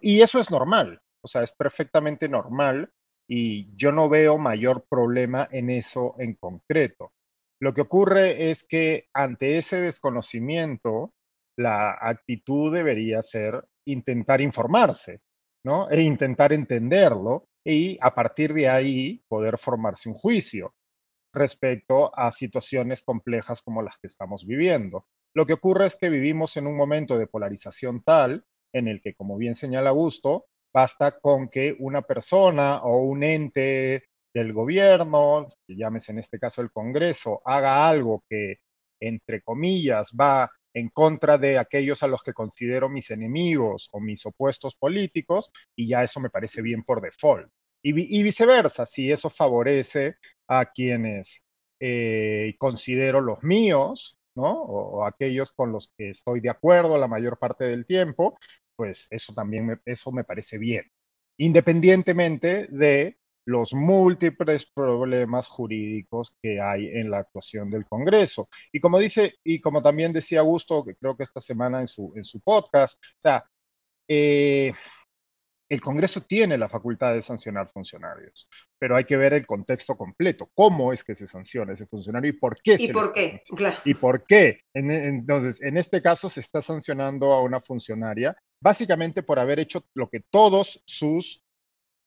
y eso es normal, o sea, es perfectamente normal y yo no veo mayor problema en eso en concreto. Lo que ocurre es que ante ese desconocimiento, la actitud debería ser intentar informarse, ¿no? E intentar entenderlo y a partir de ahí poder formarse un juicio respecto a situaciones complejas como las que estamos viviendo. Lo que ocurre es que vivimos en un momento de polarización tal en el que, como bien señala Augusto, basta con que una persona o un ente del gobierno, llámese en este caso el Congreso, haga algo que, entre comillas, va en contra de aquellos a los que considero mis enemigos o mis opuestos políticos, y ya eso me parece bien por default. Y, viceversa, si eso favorece a quienes eh, considero los míos, ¿no? O, aquellos con los que estoy de acuerdo la mayor parte del tiempo, pues eso también eso me parece bien, independientemente de los múltiples problemas jurídicos que hay en la actuación del Congreso. Y como dice, y como también decía Augusto, que creo que esta semana en su, en su podcast, o sea, eh, el Congreso tiene la facultad de sancionar funcionarios, pero hay que ver el contexto completo, cómo es que se sanciona ese funcionario y por qué. ¿Y por qué? Y por qué. entonces, en este caso se está sancionando a una funcionaria básicamente por haber hecho lo que todos sus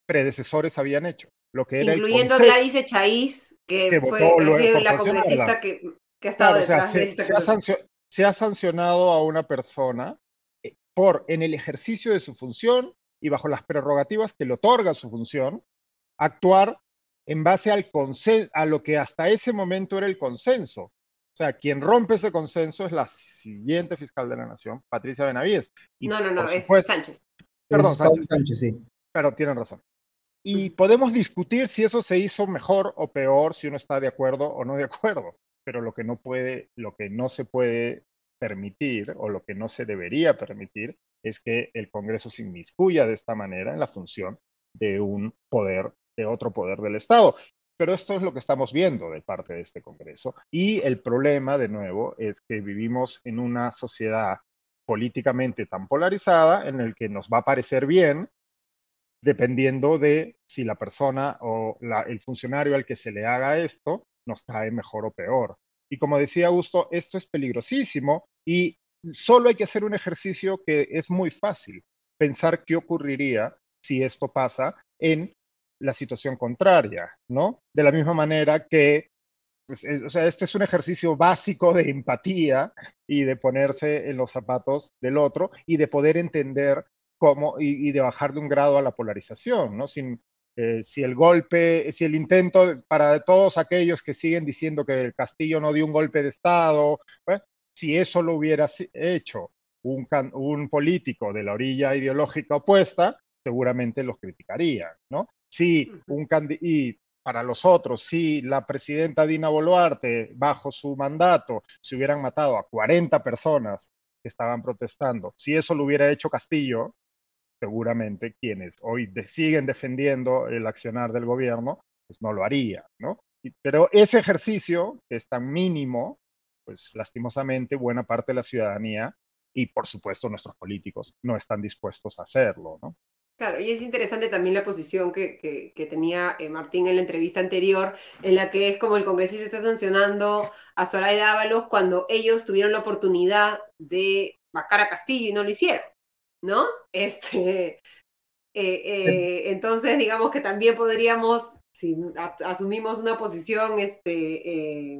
predecesores habían hecho. Lo que era Incluyendo a Gladys Echaíz, que, fue la congresista que, ha estado detrás de esta se ha sancionado a una persona eh, por, en el ejercicio de su función, y bajo las prerrogativas que le otorga su función, actuar en base al consenso, a lo que hasta ese momento era el consenso. O sea, quien rompe ese consenso es la siguiente fiscal de la Nación, Patricia Benavides. no, no, no, es Sánchez. Perdón, Sánchez. sí. Pero tienen razón. Y podemos discutir si eso se hizo mejor o peor, si uno está de acuerdo o no de acuerdo. Pero lo que no puede, lo que no se puede permitir o lo que no se debería permitir es que el Congreso se inmiscuya de esta manera en la función de un poder, de otro poder del Estado. Pero esto es lo que estamos viendo de parte de este Congreso. Y el problema, de nuevo, es que vivimos en una sociedad políticamente tan polarizada en el que nos va a parecer bien dependiendo de si la persona o el funcionario al que se le haga esto nos cae mejor o peor. Y como decía Augusto, esto es peligrosísimo y solo hay que hacer un ejercicio que es muy fácil, pensar qué ocurriría si esto pasa en la situación contraria, ¿no? De la misma manera que, pues, o sea, este es un ejercicio básico de empatía y de ponerse en los zapatos del otro y de poder entender cómo y, de bajar de un grado a la polarización, ¿no? Sin, eh, si el golpe, si el intento para todos aquellos que siguen diciendo que el Castillo no dio un golpe de Estado, si eso lo hubiera hecho un, un, político de la orilla ideológica opuesta, seguramente los criticaría, ¿no? Si un y para los otros, si la presidenta Dina Boluarte, bajo su mandato, se hubieran matado a 40 personas que estaban protestando, si eso lo hubiera hecho Castillo, seguramente quienes hoy siguen defendiendo el accionar del gobierno, pues no lo haría, ¿no? Pero ese ejercicio, que es tan mínimo, pues lastimosamente buena parte de la ciudadanía y por supuesto nuestros políticos no están dispuestos a hacerlo, ¿no? Claro, y es interesante también la posición que, que, tenía eh, Martín en la entrevista anterior, en la que es como el congresista está sancionando a Zoraida Ábalos cuando ellos tuvieron la oportunidad de vacar a Castillo y no lo hicieron, ¿no? Este, eh, eh, entonces, digamos que también podríamos, si asumimos una posición este,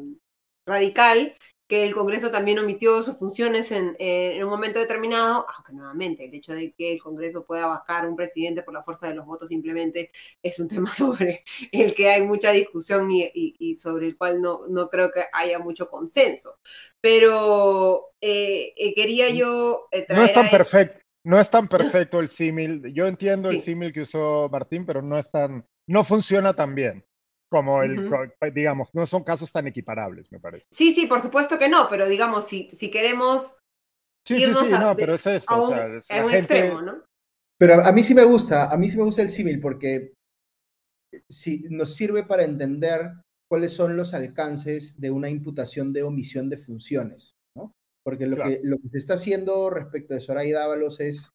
radical, que el Congreso también omitió sus funciones en, un momento determinado, aunque nuevamente el hecho de que el Congreso pueda bajar un presidente por la fuerza de los votos simplemente es un tema sobre el que hay mucha discusión y, sobre el cual no, no, creo que haya mucho consenso. Pero eh, eh, quería yo eh, traer No es tan perfecto. No es tan perfecto el símil. Yo entiendo el símil que usó Martín, pero no es tan, no funciona tan bien como el, digamos, no son casos tan equiparables, me parece. Sí, sí, por supuesto que no, pero digamos, si, si queremos sí, sí, sí, no, pero es esto, a un, extremo, ¿no? Pero a mí sí me gusta, a mí sí me gusta el símil porque si nos sirve para entender cuáles son los alcances de una imputación de omisión de funciones. Porque lo, que, lo que se está haciendo respecto de Soraya Dávalos es,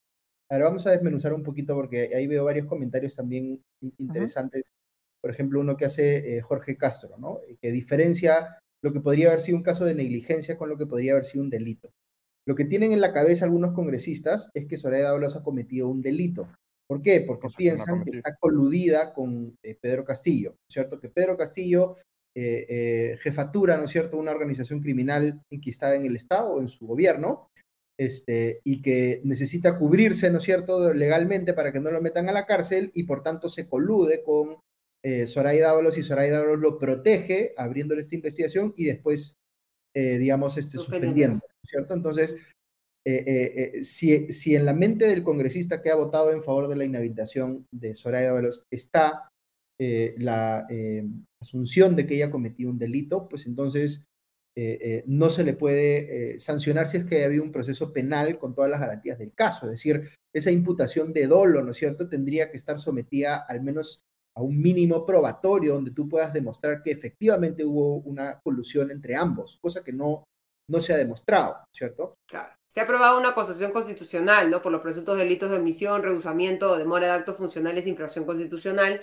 a ver, vamos a desmenuzar un poquito porque ahí veo varios comentarios también interesantes por ejemplo, uno que hace eh, Jorge Castro, ¿no? que diferencia lo que podría haber sido un caso de negligencia con lo que podría haber sido un delito. Lo que tienen en la cabeza algunos congresistas es que Soraya Dávalos ha cometido un delito. ¿Por qué? Porque piensan que está coludida con eh, Pedro Castillo, ¿cierto? Que Pedro Castillo eh, jefatura, ¿no es cierto?, una organización criminal enquistada en el Estado o en su gobierno, este, y que necesita cubrirse, ¿no es cierto?, legalmente para que no lo metan a la cárcel y por tanto se colude con eh, Soraya Dávalos y Soraya Dávalos lo protege abriéndole esta investigación y después, eh, digamos, este, suspendiendo, ¿cierto? Entonces, eh, eh, si, si, en la mente del congresista que ha votado en favor de la inhabilitación de Soraya Dávalos está la, asunción de que ella cometió un delito, pues entonces eh, eh, no se le puede sancionar si es que ha habido un proceso penal con todas las garantías del caso. Es decir, esa imputación de dolo, ¿no es cierto?, tendría que estar sometida al menos a un mínimo probatorio donde tú puedas demostrar que efectivamente hubo una colusión entre ambos, cosa que no, no se ha demostrado, ¿cierto? Claro. Se ha aprobado una acusación constitucional, ¿no? Por los presuntos delitos de omisión, rehusamiento o demora de actos funcionales, infracción constitucional,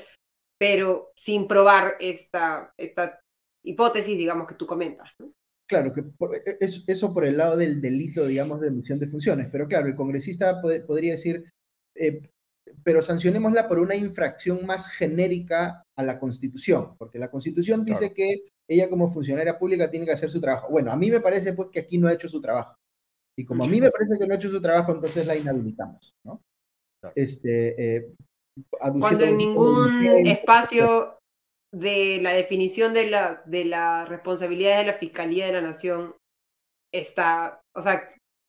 pero sin probar esta, esta hipótesis, digamos, que tú comentas, ¿no? Claro, que e, e, eso por el lado del delito, digamos, de omisión de funciones, pero claro, el congresista podría decir, eh, pero sancionémosla por una infracción más genérica a la Constitución, porque la Constitución dice que ella como funcionaria pública tiene que hacer su trabajo. Bueno, a mí me parece pues que aquí no ha hecho su trabajo. Y como a mí me parece que no ha hecho su trabajo, entonces la inhabilitamos, ¿no? Este, eh, Cuando en ningún espacio de la definición de la, de la responsabilidad de la Fiscalía de la Nación está, o sea,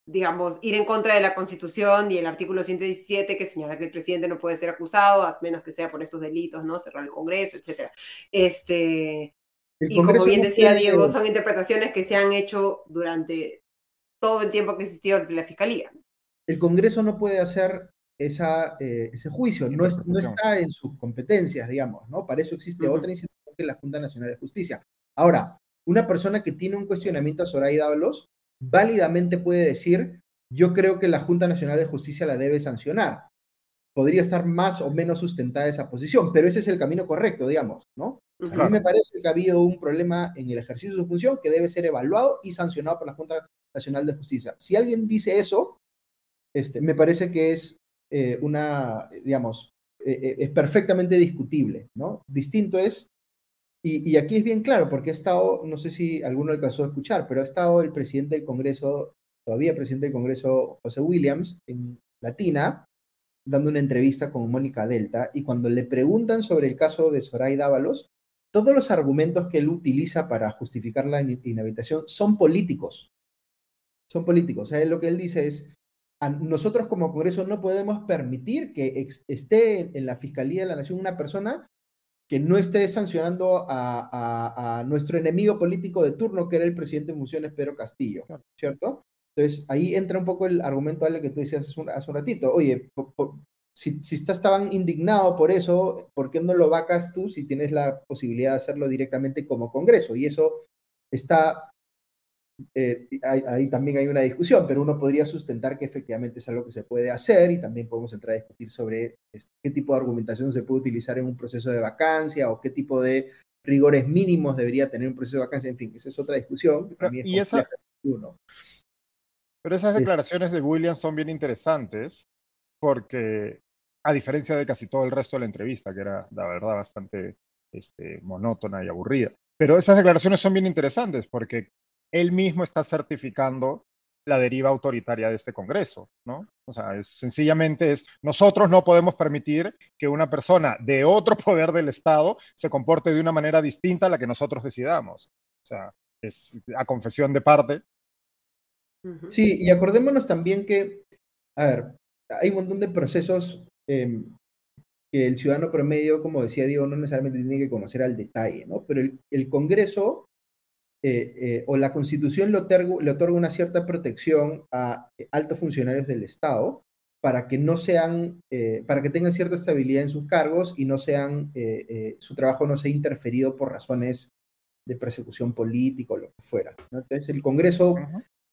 digamos, ir en contra de la Constitución y el artículo 117 que señala que el presidente no puede ser acusado, a menos que sea por estos delitos, ¿no? Cerrar el Congreso, etc. Este, y como bien decía Diego, son interpretaciones que se han hecho durante todo el tiempo que existió la Fiscalía. El Congreso no puede hacer esa, eh, ese juicio, no, no, está en sus competencias, digamos, ¿no? Para eso existe otra institución que es la Junta Nacional de Justicia. Ahora, una persona que tiene un cuestionamiento a Soraya Dávalos válidamente puede decir, yo creo que la Junta Nacional de Justicia la debe sancionar. Podría estar más o menos sustentada esa posición, pero ese es el camino correcto, digamos, ¿no? A mí me parece que ha habido un problema en el ejercicio de su función que debe ser evaluado y sancionado por la Junta Nacional de Justicia. Si alguien dice eso, este, me parece que es eh, una, digamos, eh, eh, es perfectamente discutible, ¿no? Distinto es y, aquí es bien claro, porque ha estado, no sé si alguno alcanzó a escuchar, pero ha estado el presidente del Congreso, todavía presidente del Congreso, José Williams, en Latina, dando una entrevista con Mónica Delta, y cuando le preguntan sobre el caso de Soraya Dávalos, todos los argumentos que él utiliza para justificar la inhabilitación son políticos. Son políticos. O sea, lo que él dice es, nosotros como Congreso no podemos permitir que esté en la Fiscalía de la Nación una persona que no esté sancionando a, nuestro enemigo político de turno, que era el presidente en funciones, Pedro Castillo, ¿cierto? Entonces, ahí entra un poco el argumento Ale que tú decías hace un, hace un ratito. Oye, si, si, estás tan indignado por eso, ¿por qué no lo vacas tú si tienes la posibilidad de hacerlo directamente como Congreso? Y eso está eh, ahí, también hay una discusión, pero uno podría sustentar que efectivamente es algo que se puede hacer y también podemos entrar a discutir sobre este, qué tipo de argumentación se puede utilizar en un proceso de vacancia o qué tipo de rigores mínimos debería tener un proceso de vacancia, en fin, esa es otra discusión. y esa, pero esas declaraciones de Williams son bien interesantes porque, a diferencia de casi todo el resto de la entrevista, que era, la verdad, bastante este, monótona y aburrida, pero esas declaraciones son bien interesantes porque él mismo está certificando la deriva autoritaria de este Congreso, ¿no? O sea, es, sencillamente es, nosotros no podemos permitir que una persona de otro poder del Estado se comporte de una manera distinta a la que nosotros decidamos. O sea, es a confesión de parte. Sí, y acordémonos también que, a ver, hay un montón de procesos em, que el ciudadano promedio, como decía Diego, no necesariamente tiene que conocer al detalle, ¿no? Pero el, el Congreso eh, eh, o la Constitución le otorga, una cierta protección a eh, altos funcionarios del Estado para que no sean, para que tengan cierta estabilidad en sus cargos y no sean, su trabajo no sea interferido por razones de persecución política o lo que fuera. Entonces el Congreso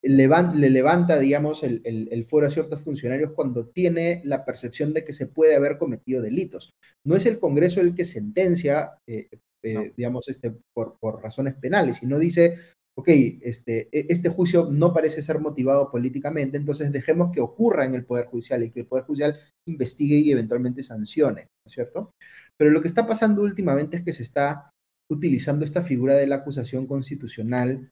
le levanta, digamos, el, el, fuero a ciertos funcionarios cuando tiene la percepción de que se puede haber cometido delitos. No es el Congreso el que sentencia eh, digamos, este, por, por, razones penales, y no dice, ok, este, e, este juicio no parece ser motivado políticamente, entonces dejemos que ocurra en el Poder Judicial y que el Poder Judicial investigue y eventualmente sancione, ¿no es cierto? Pero lo que está pasando últimamente es que se está utilizando esta figura de la acusación constitucional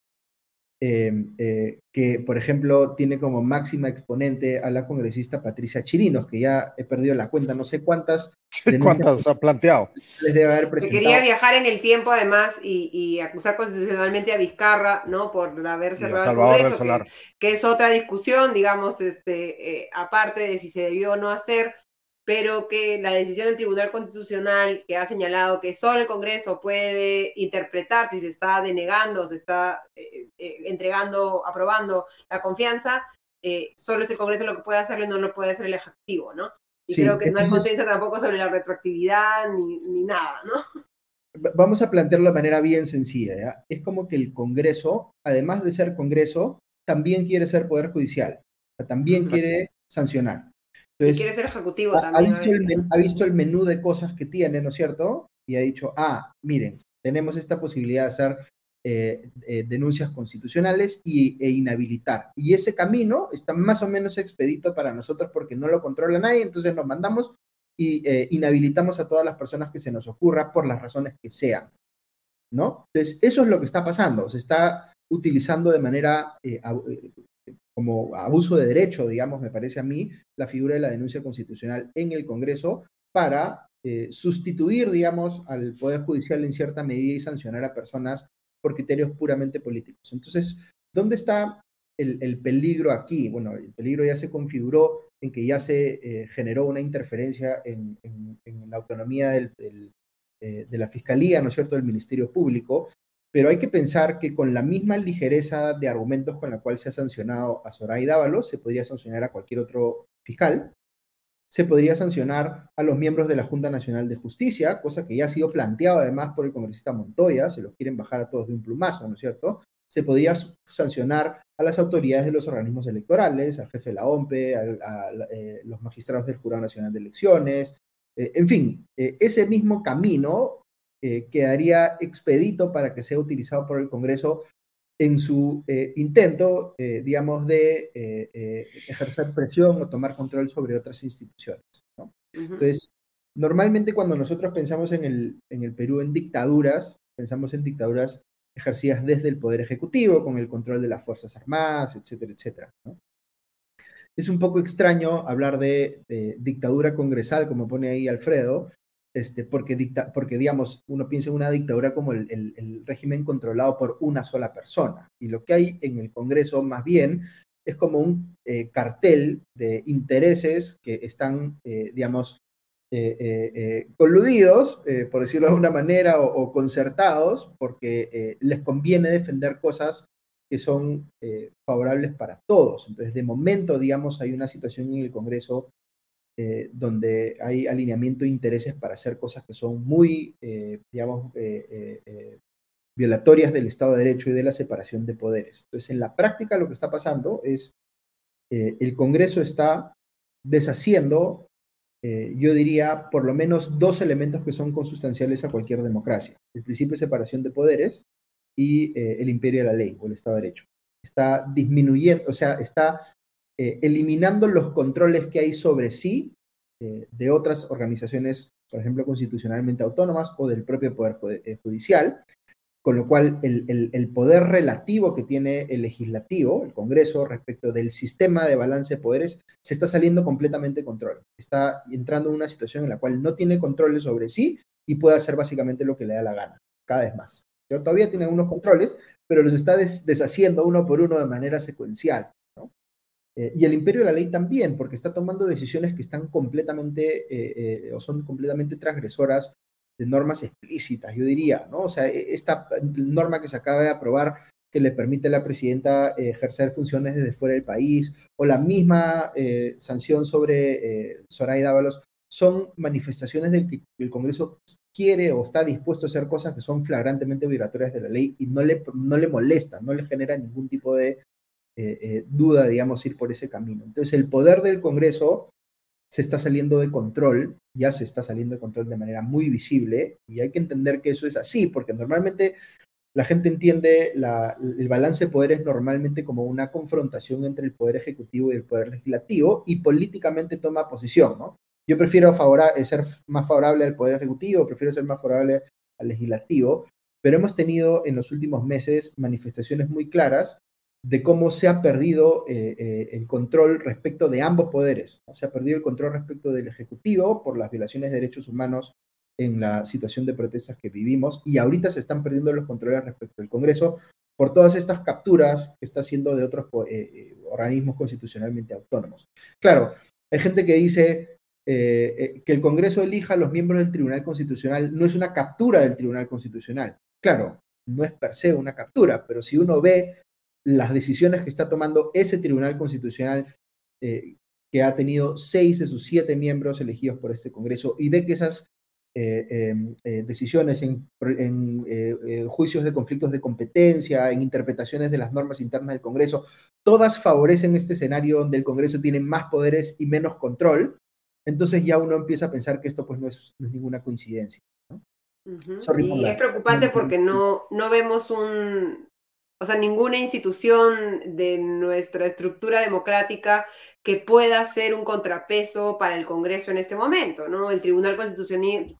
Em, eh, que, por ejemplo, tiene como máxima exponente a la congresista Patricia Chirinos, que ya he perdido la cuenta, no sé cuántas. ¿Cuántas ha planteado? Les debe haber presentado. Que quería viajar en el tiempo, además, y, acusar constitucionalmente a Vizcarra, ¿no? Por haber cerrado el Congreso, que, es otra discusión, digamos, este, eh, aparte de si se debió o no hacer. Pero que la decisión del Tribunal Constitucional que ha señalado que solo el Congreso puede interpretar si se está denegando, se está eh, eh, entregando, aprobando la confianza, eh, solo es el Congreso lo que puede hacerlo y no lo puede hacer el Ejecutivo, ¿no? Y creo que no hay conciencia tampoco sobre la retroactividad ni, ni, nada, ¿no? Vamos a plantearlo de manera bien sencilla, ¿ya? Es como que el Congreso, además de ser Congreso, también quiere ser Poder Judicial, también quiere sancionar. Entonces, y quiere ser ejecutivo también. Ha visto, el, ha visto, el, menú de cosas que tiene, ¿no es cierto? Y ha dicho, ah, miren, tenemos esta posibilidad de hacer eh, eh, denuncias constitucionales y, e inhabilitar. Y ese camino está más o menos expedito para nosotros porque no lo controla nadie, entonces nos mandamos y eh, inhabilitamos a todas las personas que se nos ocurra por las razones que sean. ¿No? Entonces, eso es lo que está pasando. Se está utilizando de manera como abuso de derecho, digamos, me parece a mí, la figura de la denuncia constitucional en el Congreso para eh, sustituir, digamos, al Poder Judicial en cierta medida y sancionar a personas por criterios puramente políticos. Entonces, ¿dónde está el, peligro aquí? Bueno, el peligro ya se configuró en que ya se eh, generó una interferencia en, la autonomía eh, de la Fiscalía, ¿no es cierto?, del Ministerio Público, pero hay que pensar que con la misma ligereza de argumentos con la cual se ha sancionado a Soraya Dávalos, se podría sancionar a cualquier otro fiscal, se podría sancionar a los miembros de la Junta Nacional de Justicia, cosa que ya ha sido planteado además por el congresista Montoya, se los quieren bajar a todos de un plumazo, ¿no es cierto? Se podría sancionar a las autoridades de los organismos electorales, al jefe de la OMPE, a, eh, los magistrados del Jurado Nacional de Elecciones, eh, en fin, eh, ese mismo camino eh, quedaría expedito para que sea utilizado por el Congreso en su eh, intento, eh, digamos, de ejercer presión o tomar control sobre otras instituciones. Entonces, normalmente cuando nosotros pensamos en el, en el Perú en dictaduras, pensamos en dictaduras ejercidas desde el Poder Ejecutivo, con el control de las Fuerzas Armadas, etcétera, etcétera. Es un poco extraño hablar de, de, dictadura congresal, como pone ahí Alfredo, este, porque, dicta, porque, digamos, uno piensa en una dictadura como el, el, régimen controlado por una sola persona. Y lo que hay en el Congreso, más bien, es como un eh, cartel de intereses que están, eh, digamos, eh, coludidos, por decirlo de alguna manera, o, o concertados, porque les conviene defender cosas que son favorables para todos. Entonces, de momento, digamos, hay una situación en el Congreso eh, donde hay alineamiento de intereses para hacer cosas que son muy, eh, digamos, eh, violatorias del Estado de Derecho y de la separación de poderes. Entonces, en la práctica lo que está pasando es el Congreso está deshaciendo, yo diría, por lo menos dos elementos que son consustanciales a cualquier democracia. El principio de separación de poderes y el imperio de la ley o el Estado de Derecho. Está disminuyendo, o sea, está eh, eliminando los controles que hay sobre sí eh, de otras organizaciones, por ejemplo, constitucionalmente autónomas o del propio Poder eh, Judicial, con lo cual el, poder relativo que tiene el legislativo, el Congreso, respecto del sistema de balance de poderes, se está saliendo completamente de control. Está entrando en una situación en la cual no tiene controles sobre sí y puede hacer básicamente lo que le da la gana, cada vez más. Pero todavía tiene unos controles, pero los está deshaciendo uno por uno de manera secuencial. Eh, y el imperio de la ley también, porque está tomando decisiones que están completamente eh, eh, o son completamente transgresoras de normas explícitas, yo diría, ¿no? O sea, e, esta norma que se acaba de aprobar que le permite a la presidenta ejercer funciones desde fuera del país, o la misma sanción sobre Soraya Dávalos, son manifestaciones del que el Congreso quiere o está dispuesto a hacer cosas que son flagrantemente violatorias de la ley y no le, no le molesta, no le genera ningún tipo de eh, eh, duda, digamos, ir por ese camino. Entonces, el poder del Congreso se está saliendo de control, ya se está saliendo de control de manera muy visible, y hay que entender que eso es así, porque normalmente la gente entiende el balance de poderes normalmente como una confrontación entre el poder ejecutivo y el poder legislativo, y políticamente toma posición, ¿no? Yo prefiero eh, ser más favorable al poder ejecutivo, prefiero ser más favorable al legislativo, pero hemos tenido en los últimos meses manifestaciones muy claras de cómo se ha perdido eh, eh, el control respecto de ambos poderes. Se ha perdido el control respecto del Ejecutivo por las violaciones de derechos humanos en la situación de protestas que vivimos y ahorita se están perdiendo los controles respecto del Congreso por todas estas capturas que está haciendo de otros eh, organismos constitucionalmente autónomos. Claro, hay gente que dice, que el Congreso elija a los miembros del Tribunal Constitucional no es una captura del Tribunal Constitucional. Claro, no es per se una captura, pero si uno ve las decisiones que está tomando ese Tribunal Constitucional, que ha tenido seis de sus siete miembros elegidos por este Congreso, y ve que esas eh, em, eh, decisiones en, eh, juicios de conflictos de competencia, en interpretaciones de las normas internas del Congreso, todas favorecen este escenario donde el Congreso tiene más poderes y menos control, entonces ya uno empieza a pensar que esto pues no es, ninguna coincidencia. y es preocupante porque no, no vemos un, o sea, ninguna institución de nuestra estructura democrática que pueda ser un contrapeso para el Congreso en este momento, ¿no? El Tribunal Constitucional,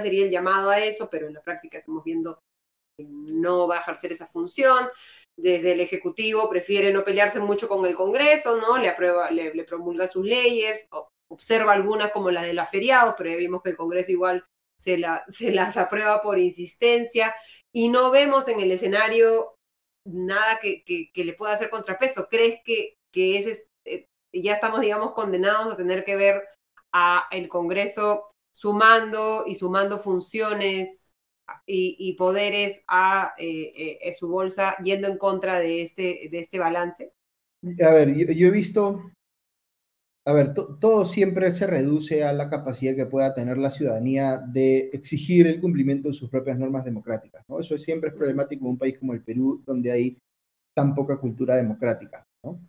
sería el llamado a eso, pero en la práctica estamos viendo que no va a ejercer esa función. Desde el Ejecutivo prefiere no pelearse mucho con el Congreso, ¿no? Le, aprueba, le, promulga sus leyes, observa algunas como las de los feriados, pero ya vimos que el Congreso igual se, la, se las aprueba por insistencia y no vemos en el escenario nada que, le pueda hacer contrapeso. ¿Crees que, que ese, eh, ya estamos, digamos, condenados a tener que ver a el Congreso sumando y sumando funciones y, poderes a eh, eh, su bolsa yendo en contra de este, de este balance? A ver, yo he visto a ver, todo siempre se reduce a la capacidad que pueda tener la ciudadanía de exigir el cumplimiento de sus propias normas democráticas. ¿no? Eso siempre es problemático en un país como el Perú, donde hay tan poca cultura democrática. ¿no?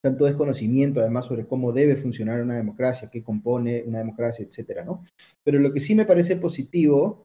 Tanto desconocimiento, además, sobre cómo debe funcionar una democracia, qué compone una democracia, ¿no? Pero lo que sí me parece positivo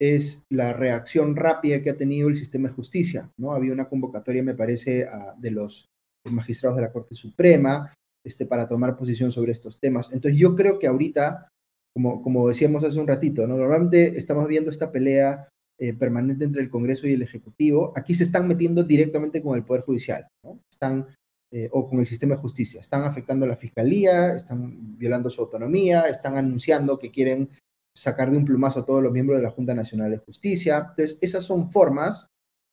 es la reacción rápida que ha tenido el sistema de justicia, ¿no? Había una convocatoria, me parece, de los magistrados de la Corte Suprema, este, para tomar posición sobre estos temas. Entonces yo creo que ahorita, como, decíamos hace un ratito, ¿no? normalmente estamos viendo esta pelea eh, permanente entre el Congreso y el Ejecutivo. Aquí se están metiendo directamente con el Poder Judicial, ¿no? Están, eh, o con el sistema de justicia. Están afectando a la Fiscalía, están violando su autonomía, están anunciando que quieren sacar de un plumazo a todos los miembros de la Junta Nacional de Justicia. Entonces, esas son formas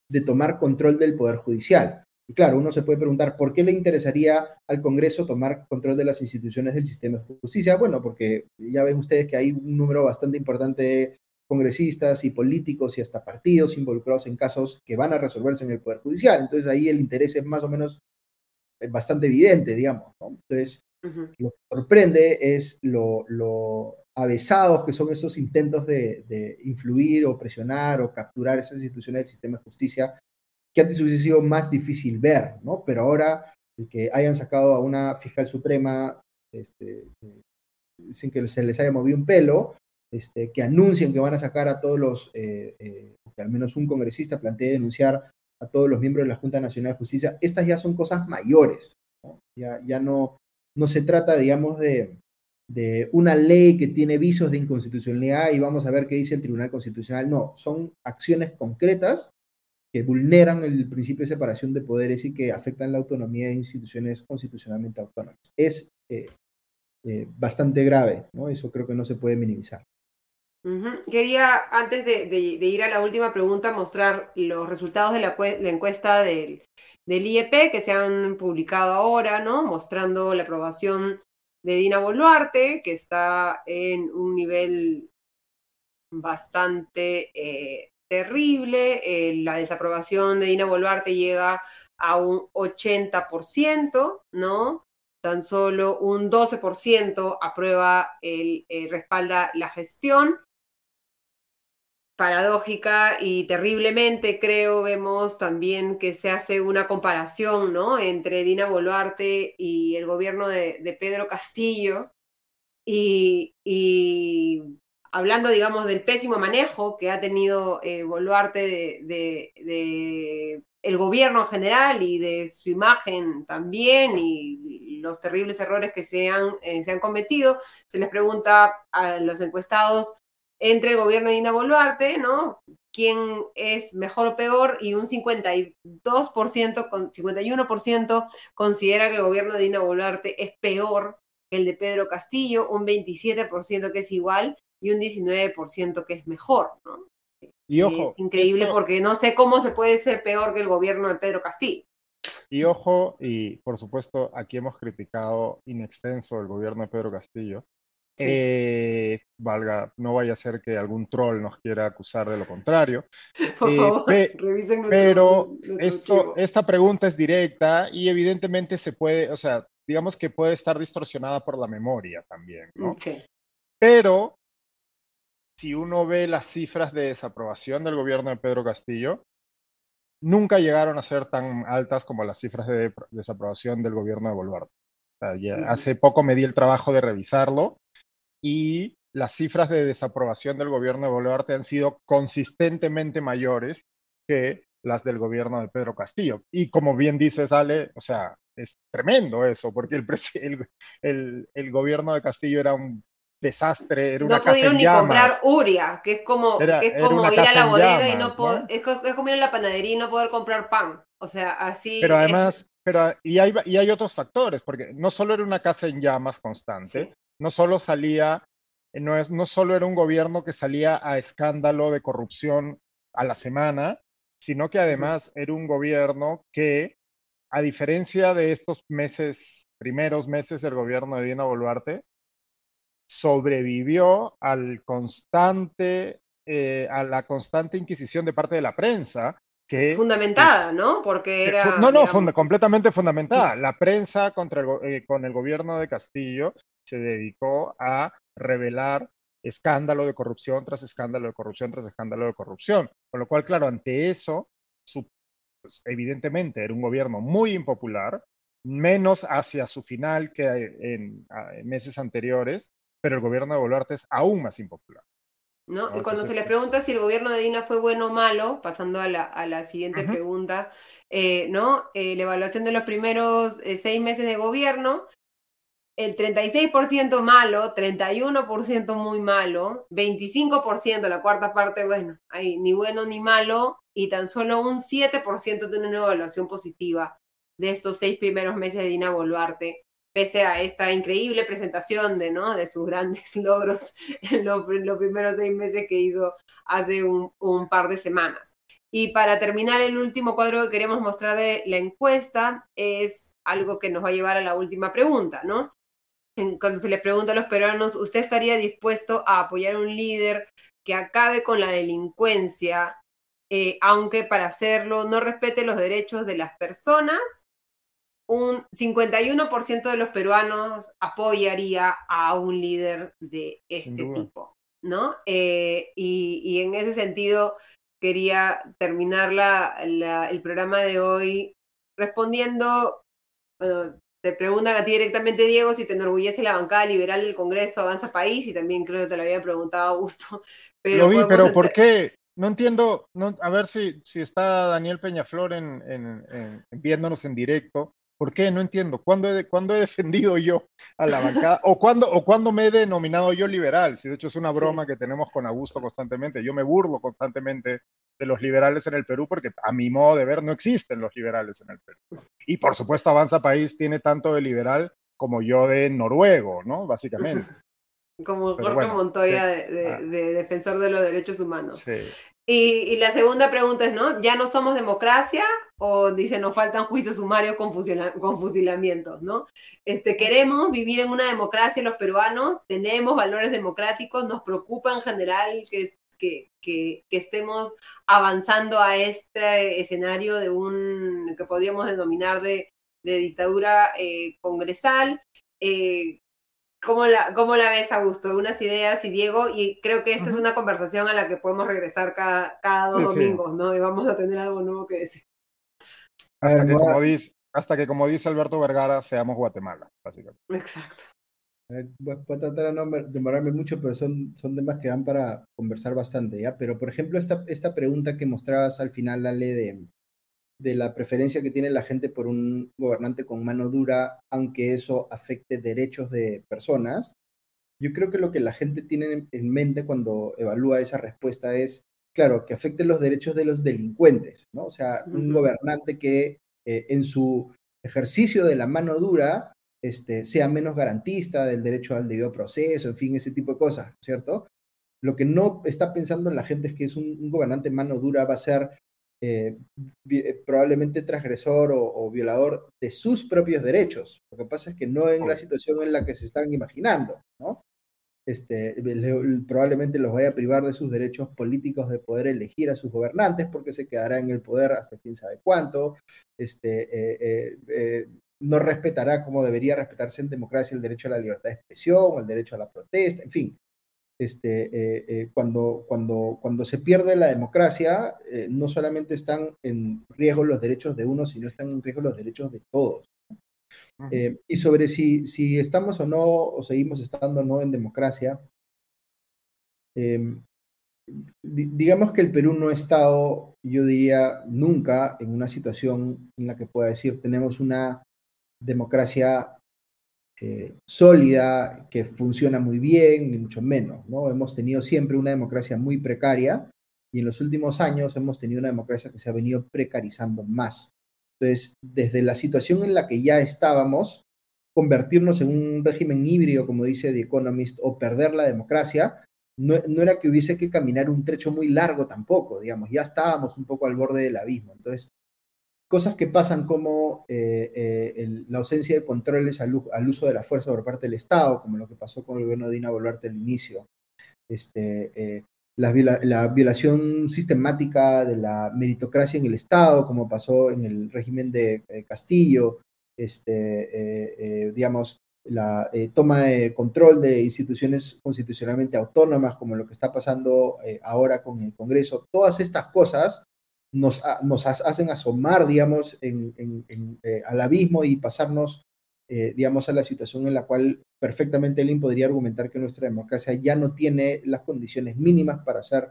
de tomar control del Poder Judicial. Y claro, uno se puede preguntar, ¿por qué le interesaría al Congreso tomar control de las instituciones del sistema de justicia? Bueno, porque ya ven ustedes que hay un número bastante importante de congresistas y políticos y hasta partidos involucrados en casos que van a resolverse en el Poder Judicial. Entonces ahí el interés es más o menos eh, bastante evidente, digamos. Entonces, lo que sorprende es lo, lo, avesados que son esos intentos de, de influir o presionar o capturar esas instituciones del sistema de justicia que antes hubiese sido más difícil ver, ¿no? Pero ahora que hayan sacado a una fiscal suprema, este, sin que se les haya movido un pelo, este, que anuncien que van a sacar a todos los, eh, eh, que al menos un congresista plantee denunciar a todos los miembros de la Junta Nacional de Justicia, estas ya son cosas mayores. Ya, ya no, no se trata, digamos, de, de una ley que tiene visos de inconstitucionalidad y vamos a ver qué dice el Tribunal Constitucional, no, son acciones concretas que vulneran el principio de separación de poderes y que afectan la autonomía de instituciones constitucionalmente autónomas. Es eh, eh, bastante grave, ¿no? Eso creo que no se puede minimizar. Quería, antes de, ir a la última pregunta, mostrar los resultados de la, encuesta del, IEP que se han publicado ahora, ¿no? Mostrando la aprobación de Dina Boluarte, que está en un nivel bastante eh, terrible, eh, la desaprobación de Dina Boluarte llega a un 80%, ¿no? Tan solo un 12% aprueba el, eh, respalda la gestión. Paradójica y terriblemente, creo, vemos también que se hace una comparación, ¿no? Entre Dina Boluarte y el gobierno de, Pedro Castillo. y hablando, digamos, del pésimo manejo que ha tenido eh, Boluarte de, gobierno en general y de su imagen también y los terribles errores que se han, eh, se han cometido, se les pregunta a los encuestados entre el gobierno de Dina Boluarte, ¿no? ¿Quién es mejor o peor? Y un 52%, con 51% considera que el gobierno de Dina Boluarte es peor que el de Pedro Castillo, un 27% que es igual y un 19% que es mejor, ¿no? Y ojo, es increíble porque no sé cómo se puede ser peor que el gobierno de Pedro Castillo. Y ojo, y por supuesto, aquí hemos criticado in extenso el gobierno de Pedro Castillo, Eh, valga, no vaya a ser que algún troll nos quiera acusar de lo contrario. Por Eh, favor, pe- revisen nuestro- pero nuestro esto, archivo. esta pregunta es directa y evidentemente se puede, o sea, digamos que puede estar distorsionada por la memoria también, ¿no? Sí. Pero si uno ve las cifras de desaprobación del gobierno de Pedro Castillo, nunca llegaron a ser tan altas como las cifras de desaprobación del gobierno de Boluarte. O sea, hace poco me di el trabajo de revisarlo y las cifras de desaprobación del gobierno de Boluarte han sido consistentemente mayores que las del gobierno de Pedro Castillo. Y como bien dices, Ale, o sea, es tremendo eso, porque el, presi- el, el- el gobierno de Castillo era un desastre, era una No casa pudieron en ni comprar Uria, que es como, Era- que es como ir a la bodega y no poder, ¿no? es, es como ir a la panadería y no poder comprar pan. O sea, así. Pero es- además, pero, y, hay, y hay otros factores, porque no solo era una casa en llamas constante, Sí. no solo salía, eh, no, es, no solo era un gobierno que salía a escándalo de corrupción a la semana, sino que además era un gobierno que, a diferencia de estos meses, primeros meses del gobierno de Dina Boluarte, sobrevivió al constante, eh, a la constante inquisición de parte de la prensa, que fundamentada, ¿no? Porque que era. no, no, digamos, funda- completamente fundamentada. La prensa contra el, eh, con el gobierno de Castillo se dedicó a revelar escándalo de corrupción tras escándalo de corrupción tras escándalo de corrupción. Con lo cual, claro, ante eso, su- pues, evidentemente era un gobierno muy impopular, menos hacia su final que en meses anteriores, pero el gobierno de Boluarte es aún más impopular. ¿no? ¿no? Y cuando se Entonces, le pregunta si el gobierno de Dina fue bueno o malo, pasando a la, a la siguiente pregunta, eh, ¿no? Eh, la evaluación de los primeros eh, seis meses de gobierno, el 36% malo, 31% muy malo, 25%, la cuarta parte, bueno, ahí ni bueno ni malo, y tan solo un 7% tiene una evaluación positiva de estos seis primeros meses de Dina Boluarte, pese a esta increíble presentación de, ¿no? de sus grandes logros en los, primeros seis meses que hizo hace un, par de semanas. Y para terminar, el último cuadro que queremos mostrar de la encuesta es algo que nos va a llevar a la última pregunta, ¿no? Cuando se le pregunta a los peruanos, ¿usted estaría dispuesto a apoyar a un líder que acabe con la delincuencia, eh, aunque para hacerlo no respete los derechos de las personas? Un 51% de los peruanos apoyaría a un líder de este tipo, ¿no? Eh, y, y en ese sentido, quería terminar la- la- el programa de hoy respondiendo, bueno, te preguntan a ti directamente, Diego, si te enorgullece la bancada liberal del Congreso Avanza País, y también creo que te lo había preguntado Augusto. Pero Lo vi, pero ¿por qué? No entiendo, no, a ver si, si está Daniel Peñaflor en, en- en- viéndonos en directo. ¿Por qué? No entiendo. ¿Cuándo he, cuándo he defendido yo a la bancada? ¿O cuándo, ¿O cuándo me he denominado yo liberal? Si de hecho es una Sí. broma que tenemos con Augusto constantemente. Yo me burlo constantemente de los liberales en el Perú porque a mi modo de ver no existen los liberales en el Perú. Y por supuesto Avanza País tiene tanto de liberal como yo de noruego, ¿no? Básicamente. como Jorge bueno, Montoya, sí. de, de- Ah. de defensor de los derechos humanos. Sí. Y, y la segunda pregunta es, ¿no? ¿Ya no somos democracia? O dice, nos faltan juicios sumarios con, fusila- con fusilamientos, ¿no? Este, queremos vivir en una democracia los peruanos, tenemos valores democráticos, nos preocupa en general que, que, que, que estemos avanzando a este escenario de un, que podríamos denominar de, de dictadura eh, congresal. Eh, ¿Cómo la, ¿Cómo la ves, Augusto? Unas ideas y Diego, y creo que esta es una conversación a la que podemos regresar cada, cada dos Sí, sí. domingos, ¿no? Y vamos a tener algo nuevo que decir. Hasta que, como dice, hasta que, como dice Alberto Vergara, seamos Guatemala, básicamente. Exacto. Ver, Voy voy a tratar de no me- demorarme mucho, pero son, son temas que dan para conversar bastante, ¿ya? Pero, por ejemplo, esta, esta pregunta que mostrabas al final, Ale, de, de la preferencia que tiene la gente por un gobernante con mano dura, aunque eso afecte derechos de personas, yo creo que lo que la gente tiene en, en mente cuando evalúa esa respuesta es, claro, que afecte los derechos de los delincuentes, ¿no? O sea, un gobernante que eh, en su ejercicio de la mano dura este, sea menos garantista del derecho al debido proceso, en fin, ese tipo de cosas, ¿cierto? Lo que no está pensando la gente es que es un, un gobernante mano dura va a ser eh, eh, probablemente transgresor o, o violador de sus propios derechos. Lo que pasa es que no en la situación en la que se están imaginando, ¿no? Este, probablemente los vaya a privar de sus derechos políticos de poder elegir a sus gobernantes porque se quedará en el poder hasta quién sabe cuánto, este, eh, eh, eh, no respetará como debería respetarse en democracia el derecho a la libertad de expresión, el derecho a la protesta, en fin. Este, cuando, cuando, cuando se pierde la democracia, no solamente están en riesgo los derechos de uno, sino están en riesgo los derechos de todos. Eh, y sobre si, si estamos o no, o seguimos estando o no en democracia, em, digamos que el Perú no ha estado, yo diría, nunca en una situación en la que pueda decir tenemos una democracia eh, sólida, que funciona muy bien, ni mucho menos, ¿no? Hemos tenido siempre una democracia muy precaria y en los últimos años hemos tenido una democracia que se ha venido precarizando más. Entonces, desde la situación en la que ya estábamos, convertirnos en un régimen híbrido, como dice The Economist, o perder la democracia, no, era que hubiese que caminar un trecho muy largo tampoco, digamos, ya estábamos un poco al borde del abismo. Entonces, cosas que pasan como eh, eh, la ausencia de controles al, uso de la fuerza por parte del Estado, como lo que pasó con el gobierno de Dina Boluarte al inicio, este, eh, la, violación sistemática de la meritocracia en el Estado, como pasó en el régimen de eh, Castillo, este, eh, eh, digamos, la toma de control de instituciones constitucionalmente autónomas, como lo que está pasando ahora con el Congreso, todas estas cosas nos, nos hacen asomar, digamos, al abismo y pasarnos eh, digamos, a la situación en la cual perfectamente alguien podría argumentar que nuestra democracia ya no tiene las condiciones mínimas para ser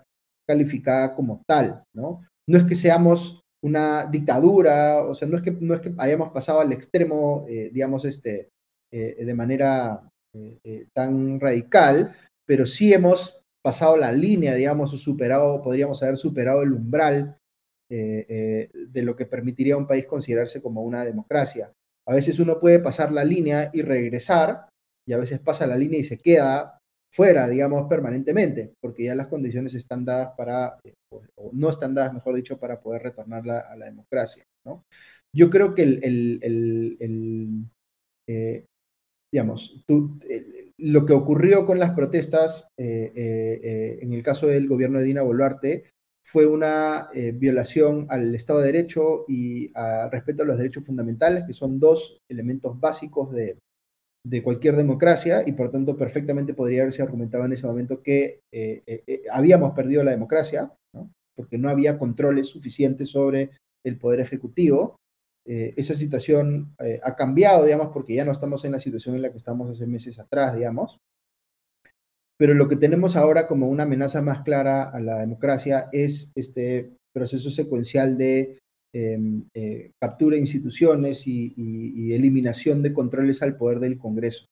calificada como tal, ¿no? No es que seamos una dictadura, o sea, no es que, no es que hayamos pasado al extremo, eh, digamos, este, eh, de manera tan radical, pero sí hemos pasado la línea, digamos, o superado, podríamos haber superado el umbral de lo que permitiría a un país considerarse como una democracia. A veces uno puede pasar la línea y regresar, y a veces pasa la línea y se queda fuera, digamos, permanentemente, porque ya las condiciones están dadas para, eh, o no están dadas, mejor dicho, para poder retornar a la democracia. ¿no? Yo creo que el, eh, digamos, lo que ocurrió con las protestas eh, en el caso del gobierno de Dina Boluarte fue una eh, violación al Estado de Derecho y a respeto a los derechos fundamentales, que son dos elementos básicos de, cualquier democracia y por tanto perfectamente podría haberse argumentado en ese momento que eh, eh, habíamos perdido la democracia, porque no había controles suficientes sobre el poder ejecutivo. esa situación ha cambiado, digamos, porque ya no estamos en la situación en la que estamos hace meses atrás, digamos, pero lo que tenemos ahora como una amenaza más clara a la democracia es este proceso secuencial de em, eh, captura de instituciones y, eliminación de controles al poder del Congreso.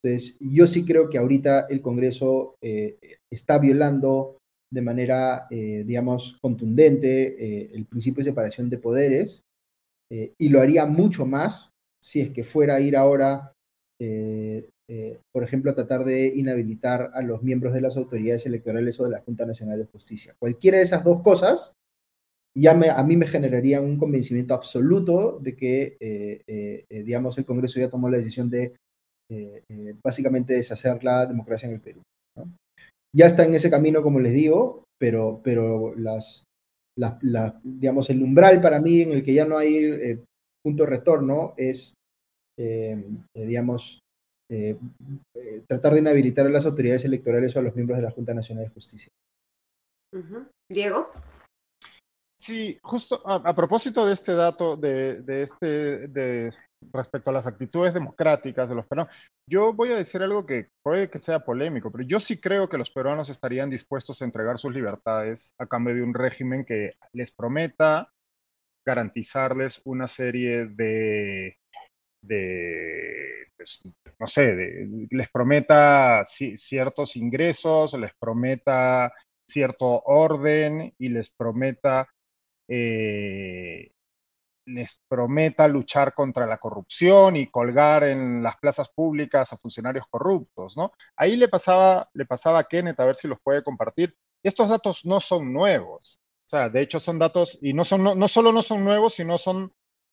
Entonces, yo sí creo que ahorita el Congreso eh, está violando de manera, eh, digamos, contundente el principio de separación de poderes y lo haría mucho más si es que fuera a ir ahora eh, por ejemplo, tratar de inhabilitar a los miembros de las autoridades electorales o de la Junta Nacional de Justicia. Cualquiera de esas dos cosas ya a mí me generaría un convencimiento absoluto de que, eh, eh, digamos, el Congreso ya tomó la decisión de básicamente deshacer la democracia en el Perú. Ya está en ese camino, como les digo, pero, pero las, digamos, el umbral para mí en el que ya no hay punto de retorno es, digamos, eh, eh, tratar de inhabilitar a las autoridades electorales o a los miembros de la Junta Nacional de Justicia. Diego. Sí, justo a, propósito de este dato, de, este, de respecto a las actitudes democráticas de los peruanos, yo voy a decir algo que puede que sea polémico, pero yo sí creo que los peruanos estarían dispuestos a entregar sus libertades a cambio de un régimen que les prometa garantizarles una serie de, de pues, no sé, les prometa ciertos ingresos, les prometa cierto orden y les prometa, eh, les prometa luchar contra la corrupción y colgar en las plazas públicas a funcionarios corruptos, ¿no? Ahí le pasaba, le pasaba a Kenneth, a ver si los puede compartir. Estos datos no son nuevos. O sea, de hecho son datos, y no, son, no, no solo no son nuevos, sino son,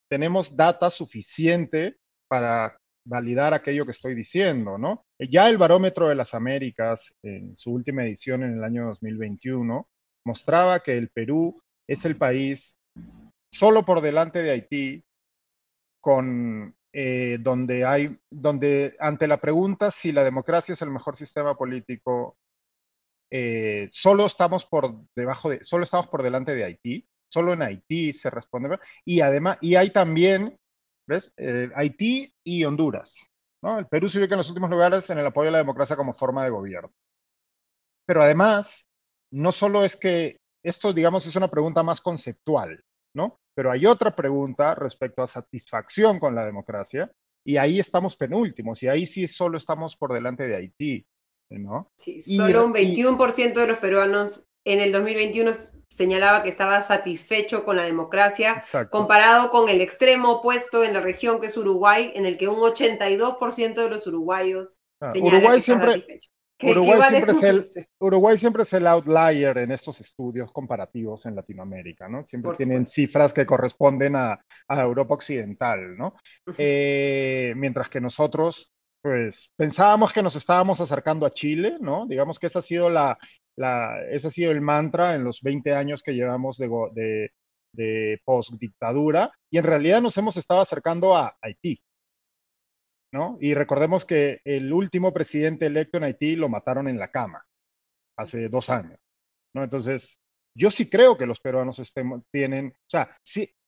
tenemos data suficiente para validar aquello que estoy diciendo, ¿no? Ya el Barómetro de las Américas, en su última edición en el año 2021, mostraba que el Perú es el país solo por delante de Haití con eh, donde hay, donde ante la pregunta si la democracia es el mejor sistema político, eh, solo estamos por debajo de, solo estamos por delante de Haití, solo en Haití se responde, y además, y hay también, ¿ves? Eh, Haití y Honduras, ¿no? El Perú se ubica en los últimos lugares en el apoyo a la democracia como forma de gobierno. Pero además, no solo es que esto, digamos, es una pregunta más conceptual, ¿no? Pero hay otra pregunta respecto a satisfacción con la democracia, y ahí estamos penúltimos, y ahí sí solo estamos por delante de Haití, ¿no? Sí, solo un 21% de los peruanos en el 2021 señalaba que estaba satisfecho con la democracia, comparado con el extremo opuesto en la región que es Uruguay, en el que un 82% de los uruguayos ah, Uruguay que siempre, satisfecho. Uruguay siempre, es el, outlier en estos estudios comparativos en Latinoamérica, ¿no? Siempre tienen cifras que corresponden a, Europa Occidental, ¿no? Eh, mientras que nosotros, pues, pensábamos que nos estábamos acercando a Chile, ¿no? Digamos que ese ha sido, la, ese ha sido el mantra en los 20 años que llevamos de, de, de post-dictadura, y en realidad nos hemos estado acercando a Haití, y recordemos que el último presidente electo en Haití lo mataron en la cama hace dos años, ¿no? Entonces, yo sí creo que los peruanos tienen, o sea,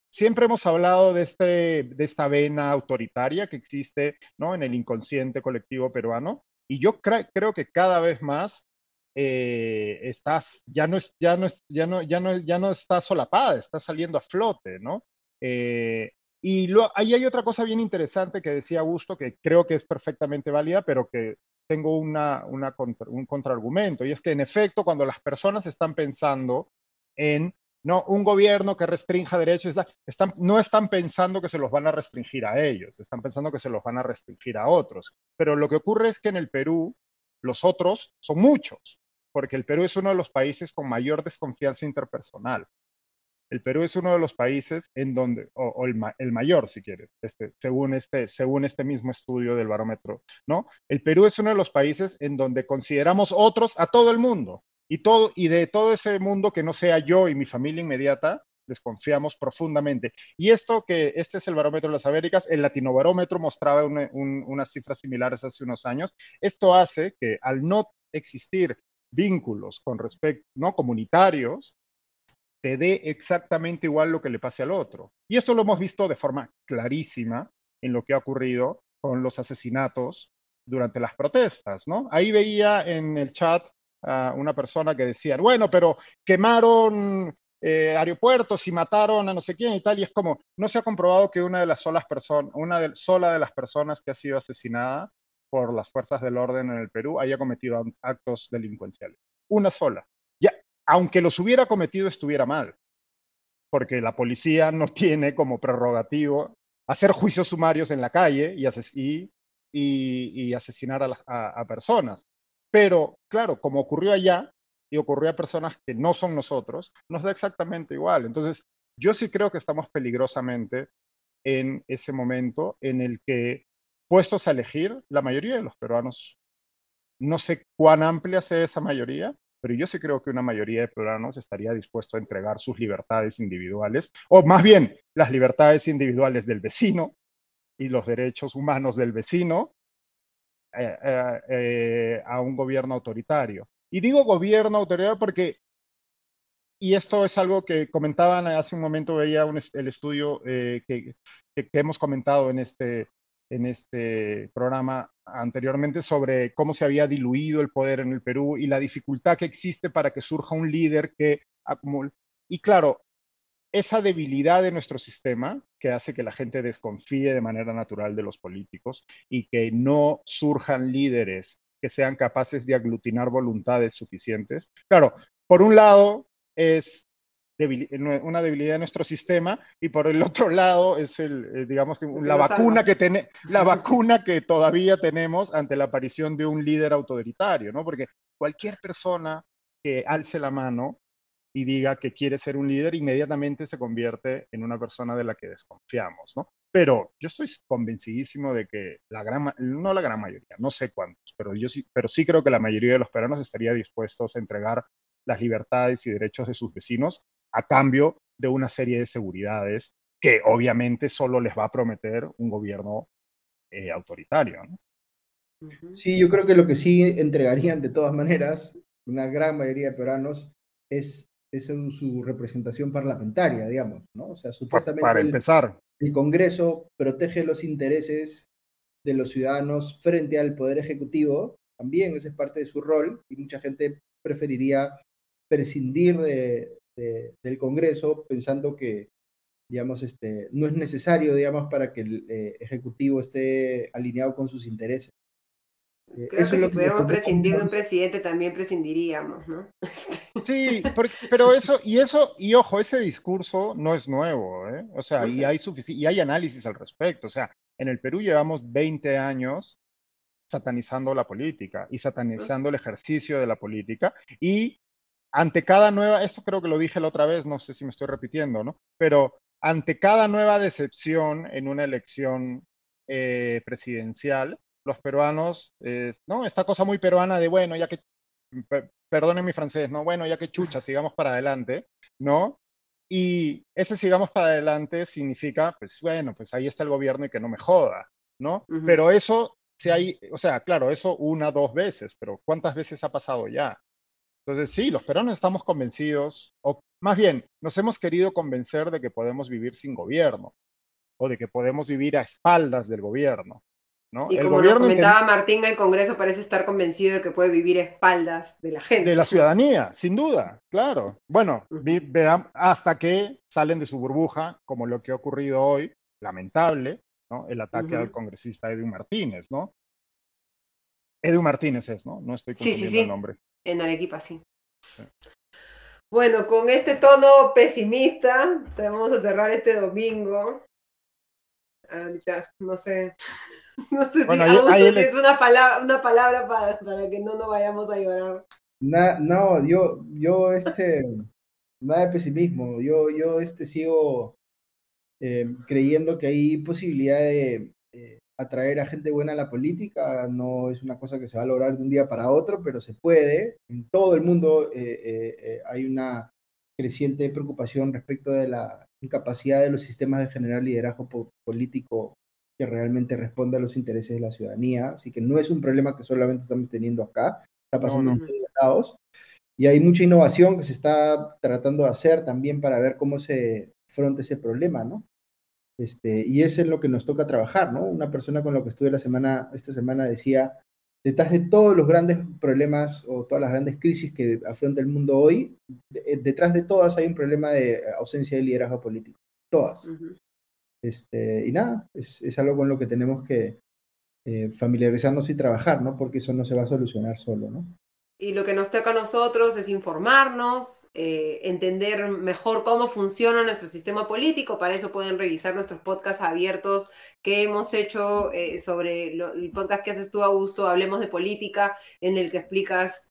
siempre hemos hablado de, este, de esta vena autoritaria que existe, ¿no? En el inconsciente colectivo peruano, y yo creo que cada vez más eh, estás, ya no, ya, no ya, no, ya, no, ya no está solapada, está saliendo a flote, ¿no? Eh, y ahí hay otra cosa bien interesante que decía Augusto, que creo que es perfectamente válida, pero que tengo una un contraargumento, y es que en efecto, cuando las personas están pensando en no, un gobierno que restrinja derechos, están, no están pensando que se los van a restringir a ellos, están pensando que se los van a restringir a otros. Pero lo que ocurre es que en el Perú los otros son muchos, porque el Perú es uno de los países con mayor desconfianza interpersonal el Perú es uno de los países en donde, o, el, mayor, si quieres, este, según, este, según este mismo estudio del barómetro, ¿no? El Perú es uno de los países en donde consideramos otros a todo el mundo. Y, todo, y de todo ese mundo que no sea yo y mi familia inmediata, desconfiamos profundamente. Y esto que este es el barómetro de las Américas, el latinobarómetro mostraba unas cifras similares hace unos años. Esto hace que al no existir vínculos con respecto, no comunitarios, te dé exactamente igual lo que le pase al otro. Y esto lo hemos visto de forma clarísima en lo que ha ocurrido con los asesinatos durante las protestas, ¿no? Ahí veía en el chat a una persona que decía, bueno, pero quemaron eh, aeropuertos y mataron a no sé quién y tal, y es como, no se ha comprobado que una de las solas personas, una de, sola de las personas que ha sido asesinada por las fuerzas del orden en el Perú haya cometido actos delincuenciales. Una sola aunque los hubiera cometido, estuviera mal, porque la policía no tiene como prerrogativo hacer juicios sumarios en la calle y, y, asesinar a, personas. Pero, claro, como ocurrió allá y ocurrió a personas que no son nosotros, nos da exactamente igual. Entonces, yo sí creo que estamos peligrosamente en ese momento en el que, puestos a elegir, la mayoría de los peruanos, no sé cuán amplia sea esa mayoría, pero yo sí creo que una mayoría de peruanos estaría dispuesto a entregar sus libertades individuales, o más bien las libertades individuales del vecino y los derechos humanos del vecino eh, eh, eh, a un gobierno autoritario. Y digo gobierno autoritario porque, y esto es algo que comentaban hace un momento, veía el estudio que, que, hemos comentado en este, en este programa anteriormente sobre cómo se había diluido el poder en el Perú y la dificultad que existe para que surja un líder que acumule. Y claro, esa debilidad de nuestro sistema que hace que la gente desconfíe de manera natural de los políticos y que no surjan líderes que sean capaces de aglutinar voluntades suficientes. Claro, por un lado es una debilidad de nuestro sistema y por el otro lado es el, eh, digamos que la vacuna que tiene, la vacuna que todavía tenemos ante la aparición de un líder autoritario, ¿no? Porque cualquier persona que alce la mano y diga que quiere ser un líder, inmediatamente se convierte en una persona de la que desconfiamos, ¿no? Pero yo estoy convencidísimo de que la gran, no la gran mayoría, no sé cuántos, pero yo sí, pero sí creo que la mayoría de los peruanos estaría dispuestos a entregar las libertades y derechos de sus vecinos a cambio de una serie de seguridades que obviamente solo les va a prometer un gobierno eh, autoritario. Sí, yo creo que lo que sí entregarían de todas maneras, una gran mayoría de peruanos, es, es su representación parlamentaria, digamos, ¿no? O sea, supuestamente para empezar. el Congreso protege los intereses de los ciudadanos frente al Poder Ejecutivo, también ese es parte de su rol, y mucha gente preferiría prescindir de, del Congreso pensando que, digamos, este, no es necesario, digamos, para que el eh, Ejecutivo esté alineado con sus intereses. Eh, Creo que si pudiéramos prescindir de un presidente también prescindiríamos, ¿no? Sí, pero eso, y eso, y ojo, ese discurso no es nuevo, ¿eh? O sea, y hay, y hay análisis al respecto. O sea, en el Perú llevamos 20 años satanizando la política y satanizando el ejercicio de la política y ante cada nueva, esto creo que lo dije la otra vez, no sé si me estoy repitiendo, ¿no? Pero ante cada nueva decepción en una elección eh, presidencial, los peruanos, eh, ¿no? Esta cosa muy peruana de, bueno, ya que, perdonen mi francés, ¿no? Bueno, ya que chucha, sigamos para adelante, ¿no? Y ese sigamos para adelante significa, pues bueno, pues ahí está el gobierno y que no me joda, ¿no? Pero eso, si hay, o sea, claro, eso una, dos veces, pero ¿cuántas veces ha pasado ya? Entonces, sí, los peruanos estamos convencidos, o más bien, nos hemos querido convencer de que podemos vivir sin gobierno, o de que podemos vivir a espaldas del gobierno. ¿no? Y como nos comentaba Martín, el Congreso parece estar convencido de que puede vivir a espaldas de la gente. De la ciudadanía, sin duda, claro. Bueno, hasta que salen de su burbuja, como lo que ha ocurrido hoy, lamentable, ¿no? El ataque al congresista Edu Martínez, ¿no? Edu Martínez es, ¿no? No estoy confundiendo el nombre. En Arequipa, sí. Bueno, con este tono pesimista, vamos a cerrar este domingo. Ahorita, no sé. No sé si es una palabra, una palabra para, para, que no nos vayamos a llorar. no, yo, yo, este, nada de pesimismo. Yo, yo, este, sigo eh, creyendo que hay posibilidad de eh, atraer a gente buena a la política no es una cosa que se va a lograr de un día para otro, pero se puede. En todo el mundo eh, eh, eh, hay una creciente preocupación respecto de la incapacidad de los sistemas de generar liderazgo político que realmente responda a los intereses de la ciudadanía. Así que no es un problema que solamente estamos teniendo acá, está pasando en todos lados. Y hay mucha innovación que se está tratando de hacer también para ver cómo se afronta ese problema, ¿no? Este, y eso es lo que nos toca trabajar, ¿no? Una persona con la que estuve la semana, esta semana decía, detrás de todos los grandes problemas o todas las grandes crisis que afronta el mundo hoy, eh, detrás de todas hay un problema de ausencia de liderazgo político. Todas. este, y nada, es, es, algo con lo que tenemos que eh, familiarizarnos y trabajar, ¿no? Porque eso no se va a solucionar solo, ¿no? Y lo que nos toca a nosotros es informarnos, eh, entender mejor cómo funciona nuestro sistema político. Para eso pueden revisar nuestros podcasts abiertos que hemos hecho eh, sobre el podcast que haces tú, Augusto, Hablemos de Política, en el que explicas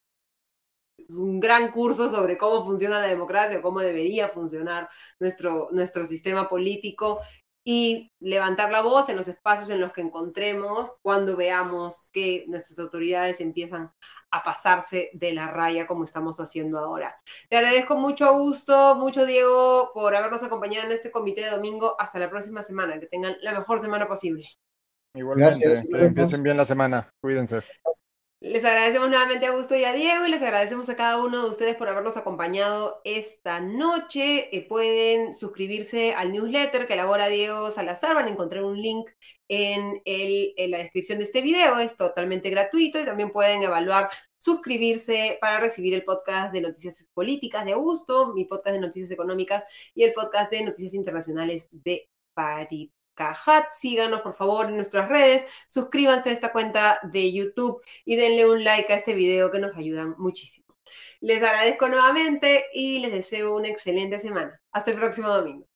un gran curso sobre cómo funciona la democracia, cómo debería funcionar nuestro, nuestro sistema político y levantar la voz en los espacios en los que encontremos cuando veamos que nuestras autoridades empiezan a pasarse de la raya como estamos haciendo ahora. Te agradezco mucho, gusto, mucho, Diego, por habernos acompañado en este comité de domingo. Hasta la próxima semana. Que tengan la mejor semana posible. Igualmente, que empiecen bien la semana. Cuídense. Les agradecemos nuevamente a Augusto y a Diego y les agradecemos a cada uno de ustedes por habernos acompañado esta noche. Eh, pueden suscribirse al newsletter que elabora Diego Salazar. Van a encontrar un link en, en la descripción de este video. Es totalmente gratuito y también pueden evaluar suscribirse para recibir el podcast de Noticias Políticas de Augusto, mi podcast de Noticias Económicas y el podcast de Noticias Internacionales de París. Cajat. Síganos por favor en nuestras redes, suscríbanse a esta cuenta de YouTube y denle un like a este video que nos ayudan muchísimo. Les agradezco nuevamente y les deseo una excelente semana. Hasta el próximo domingo.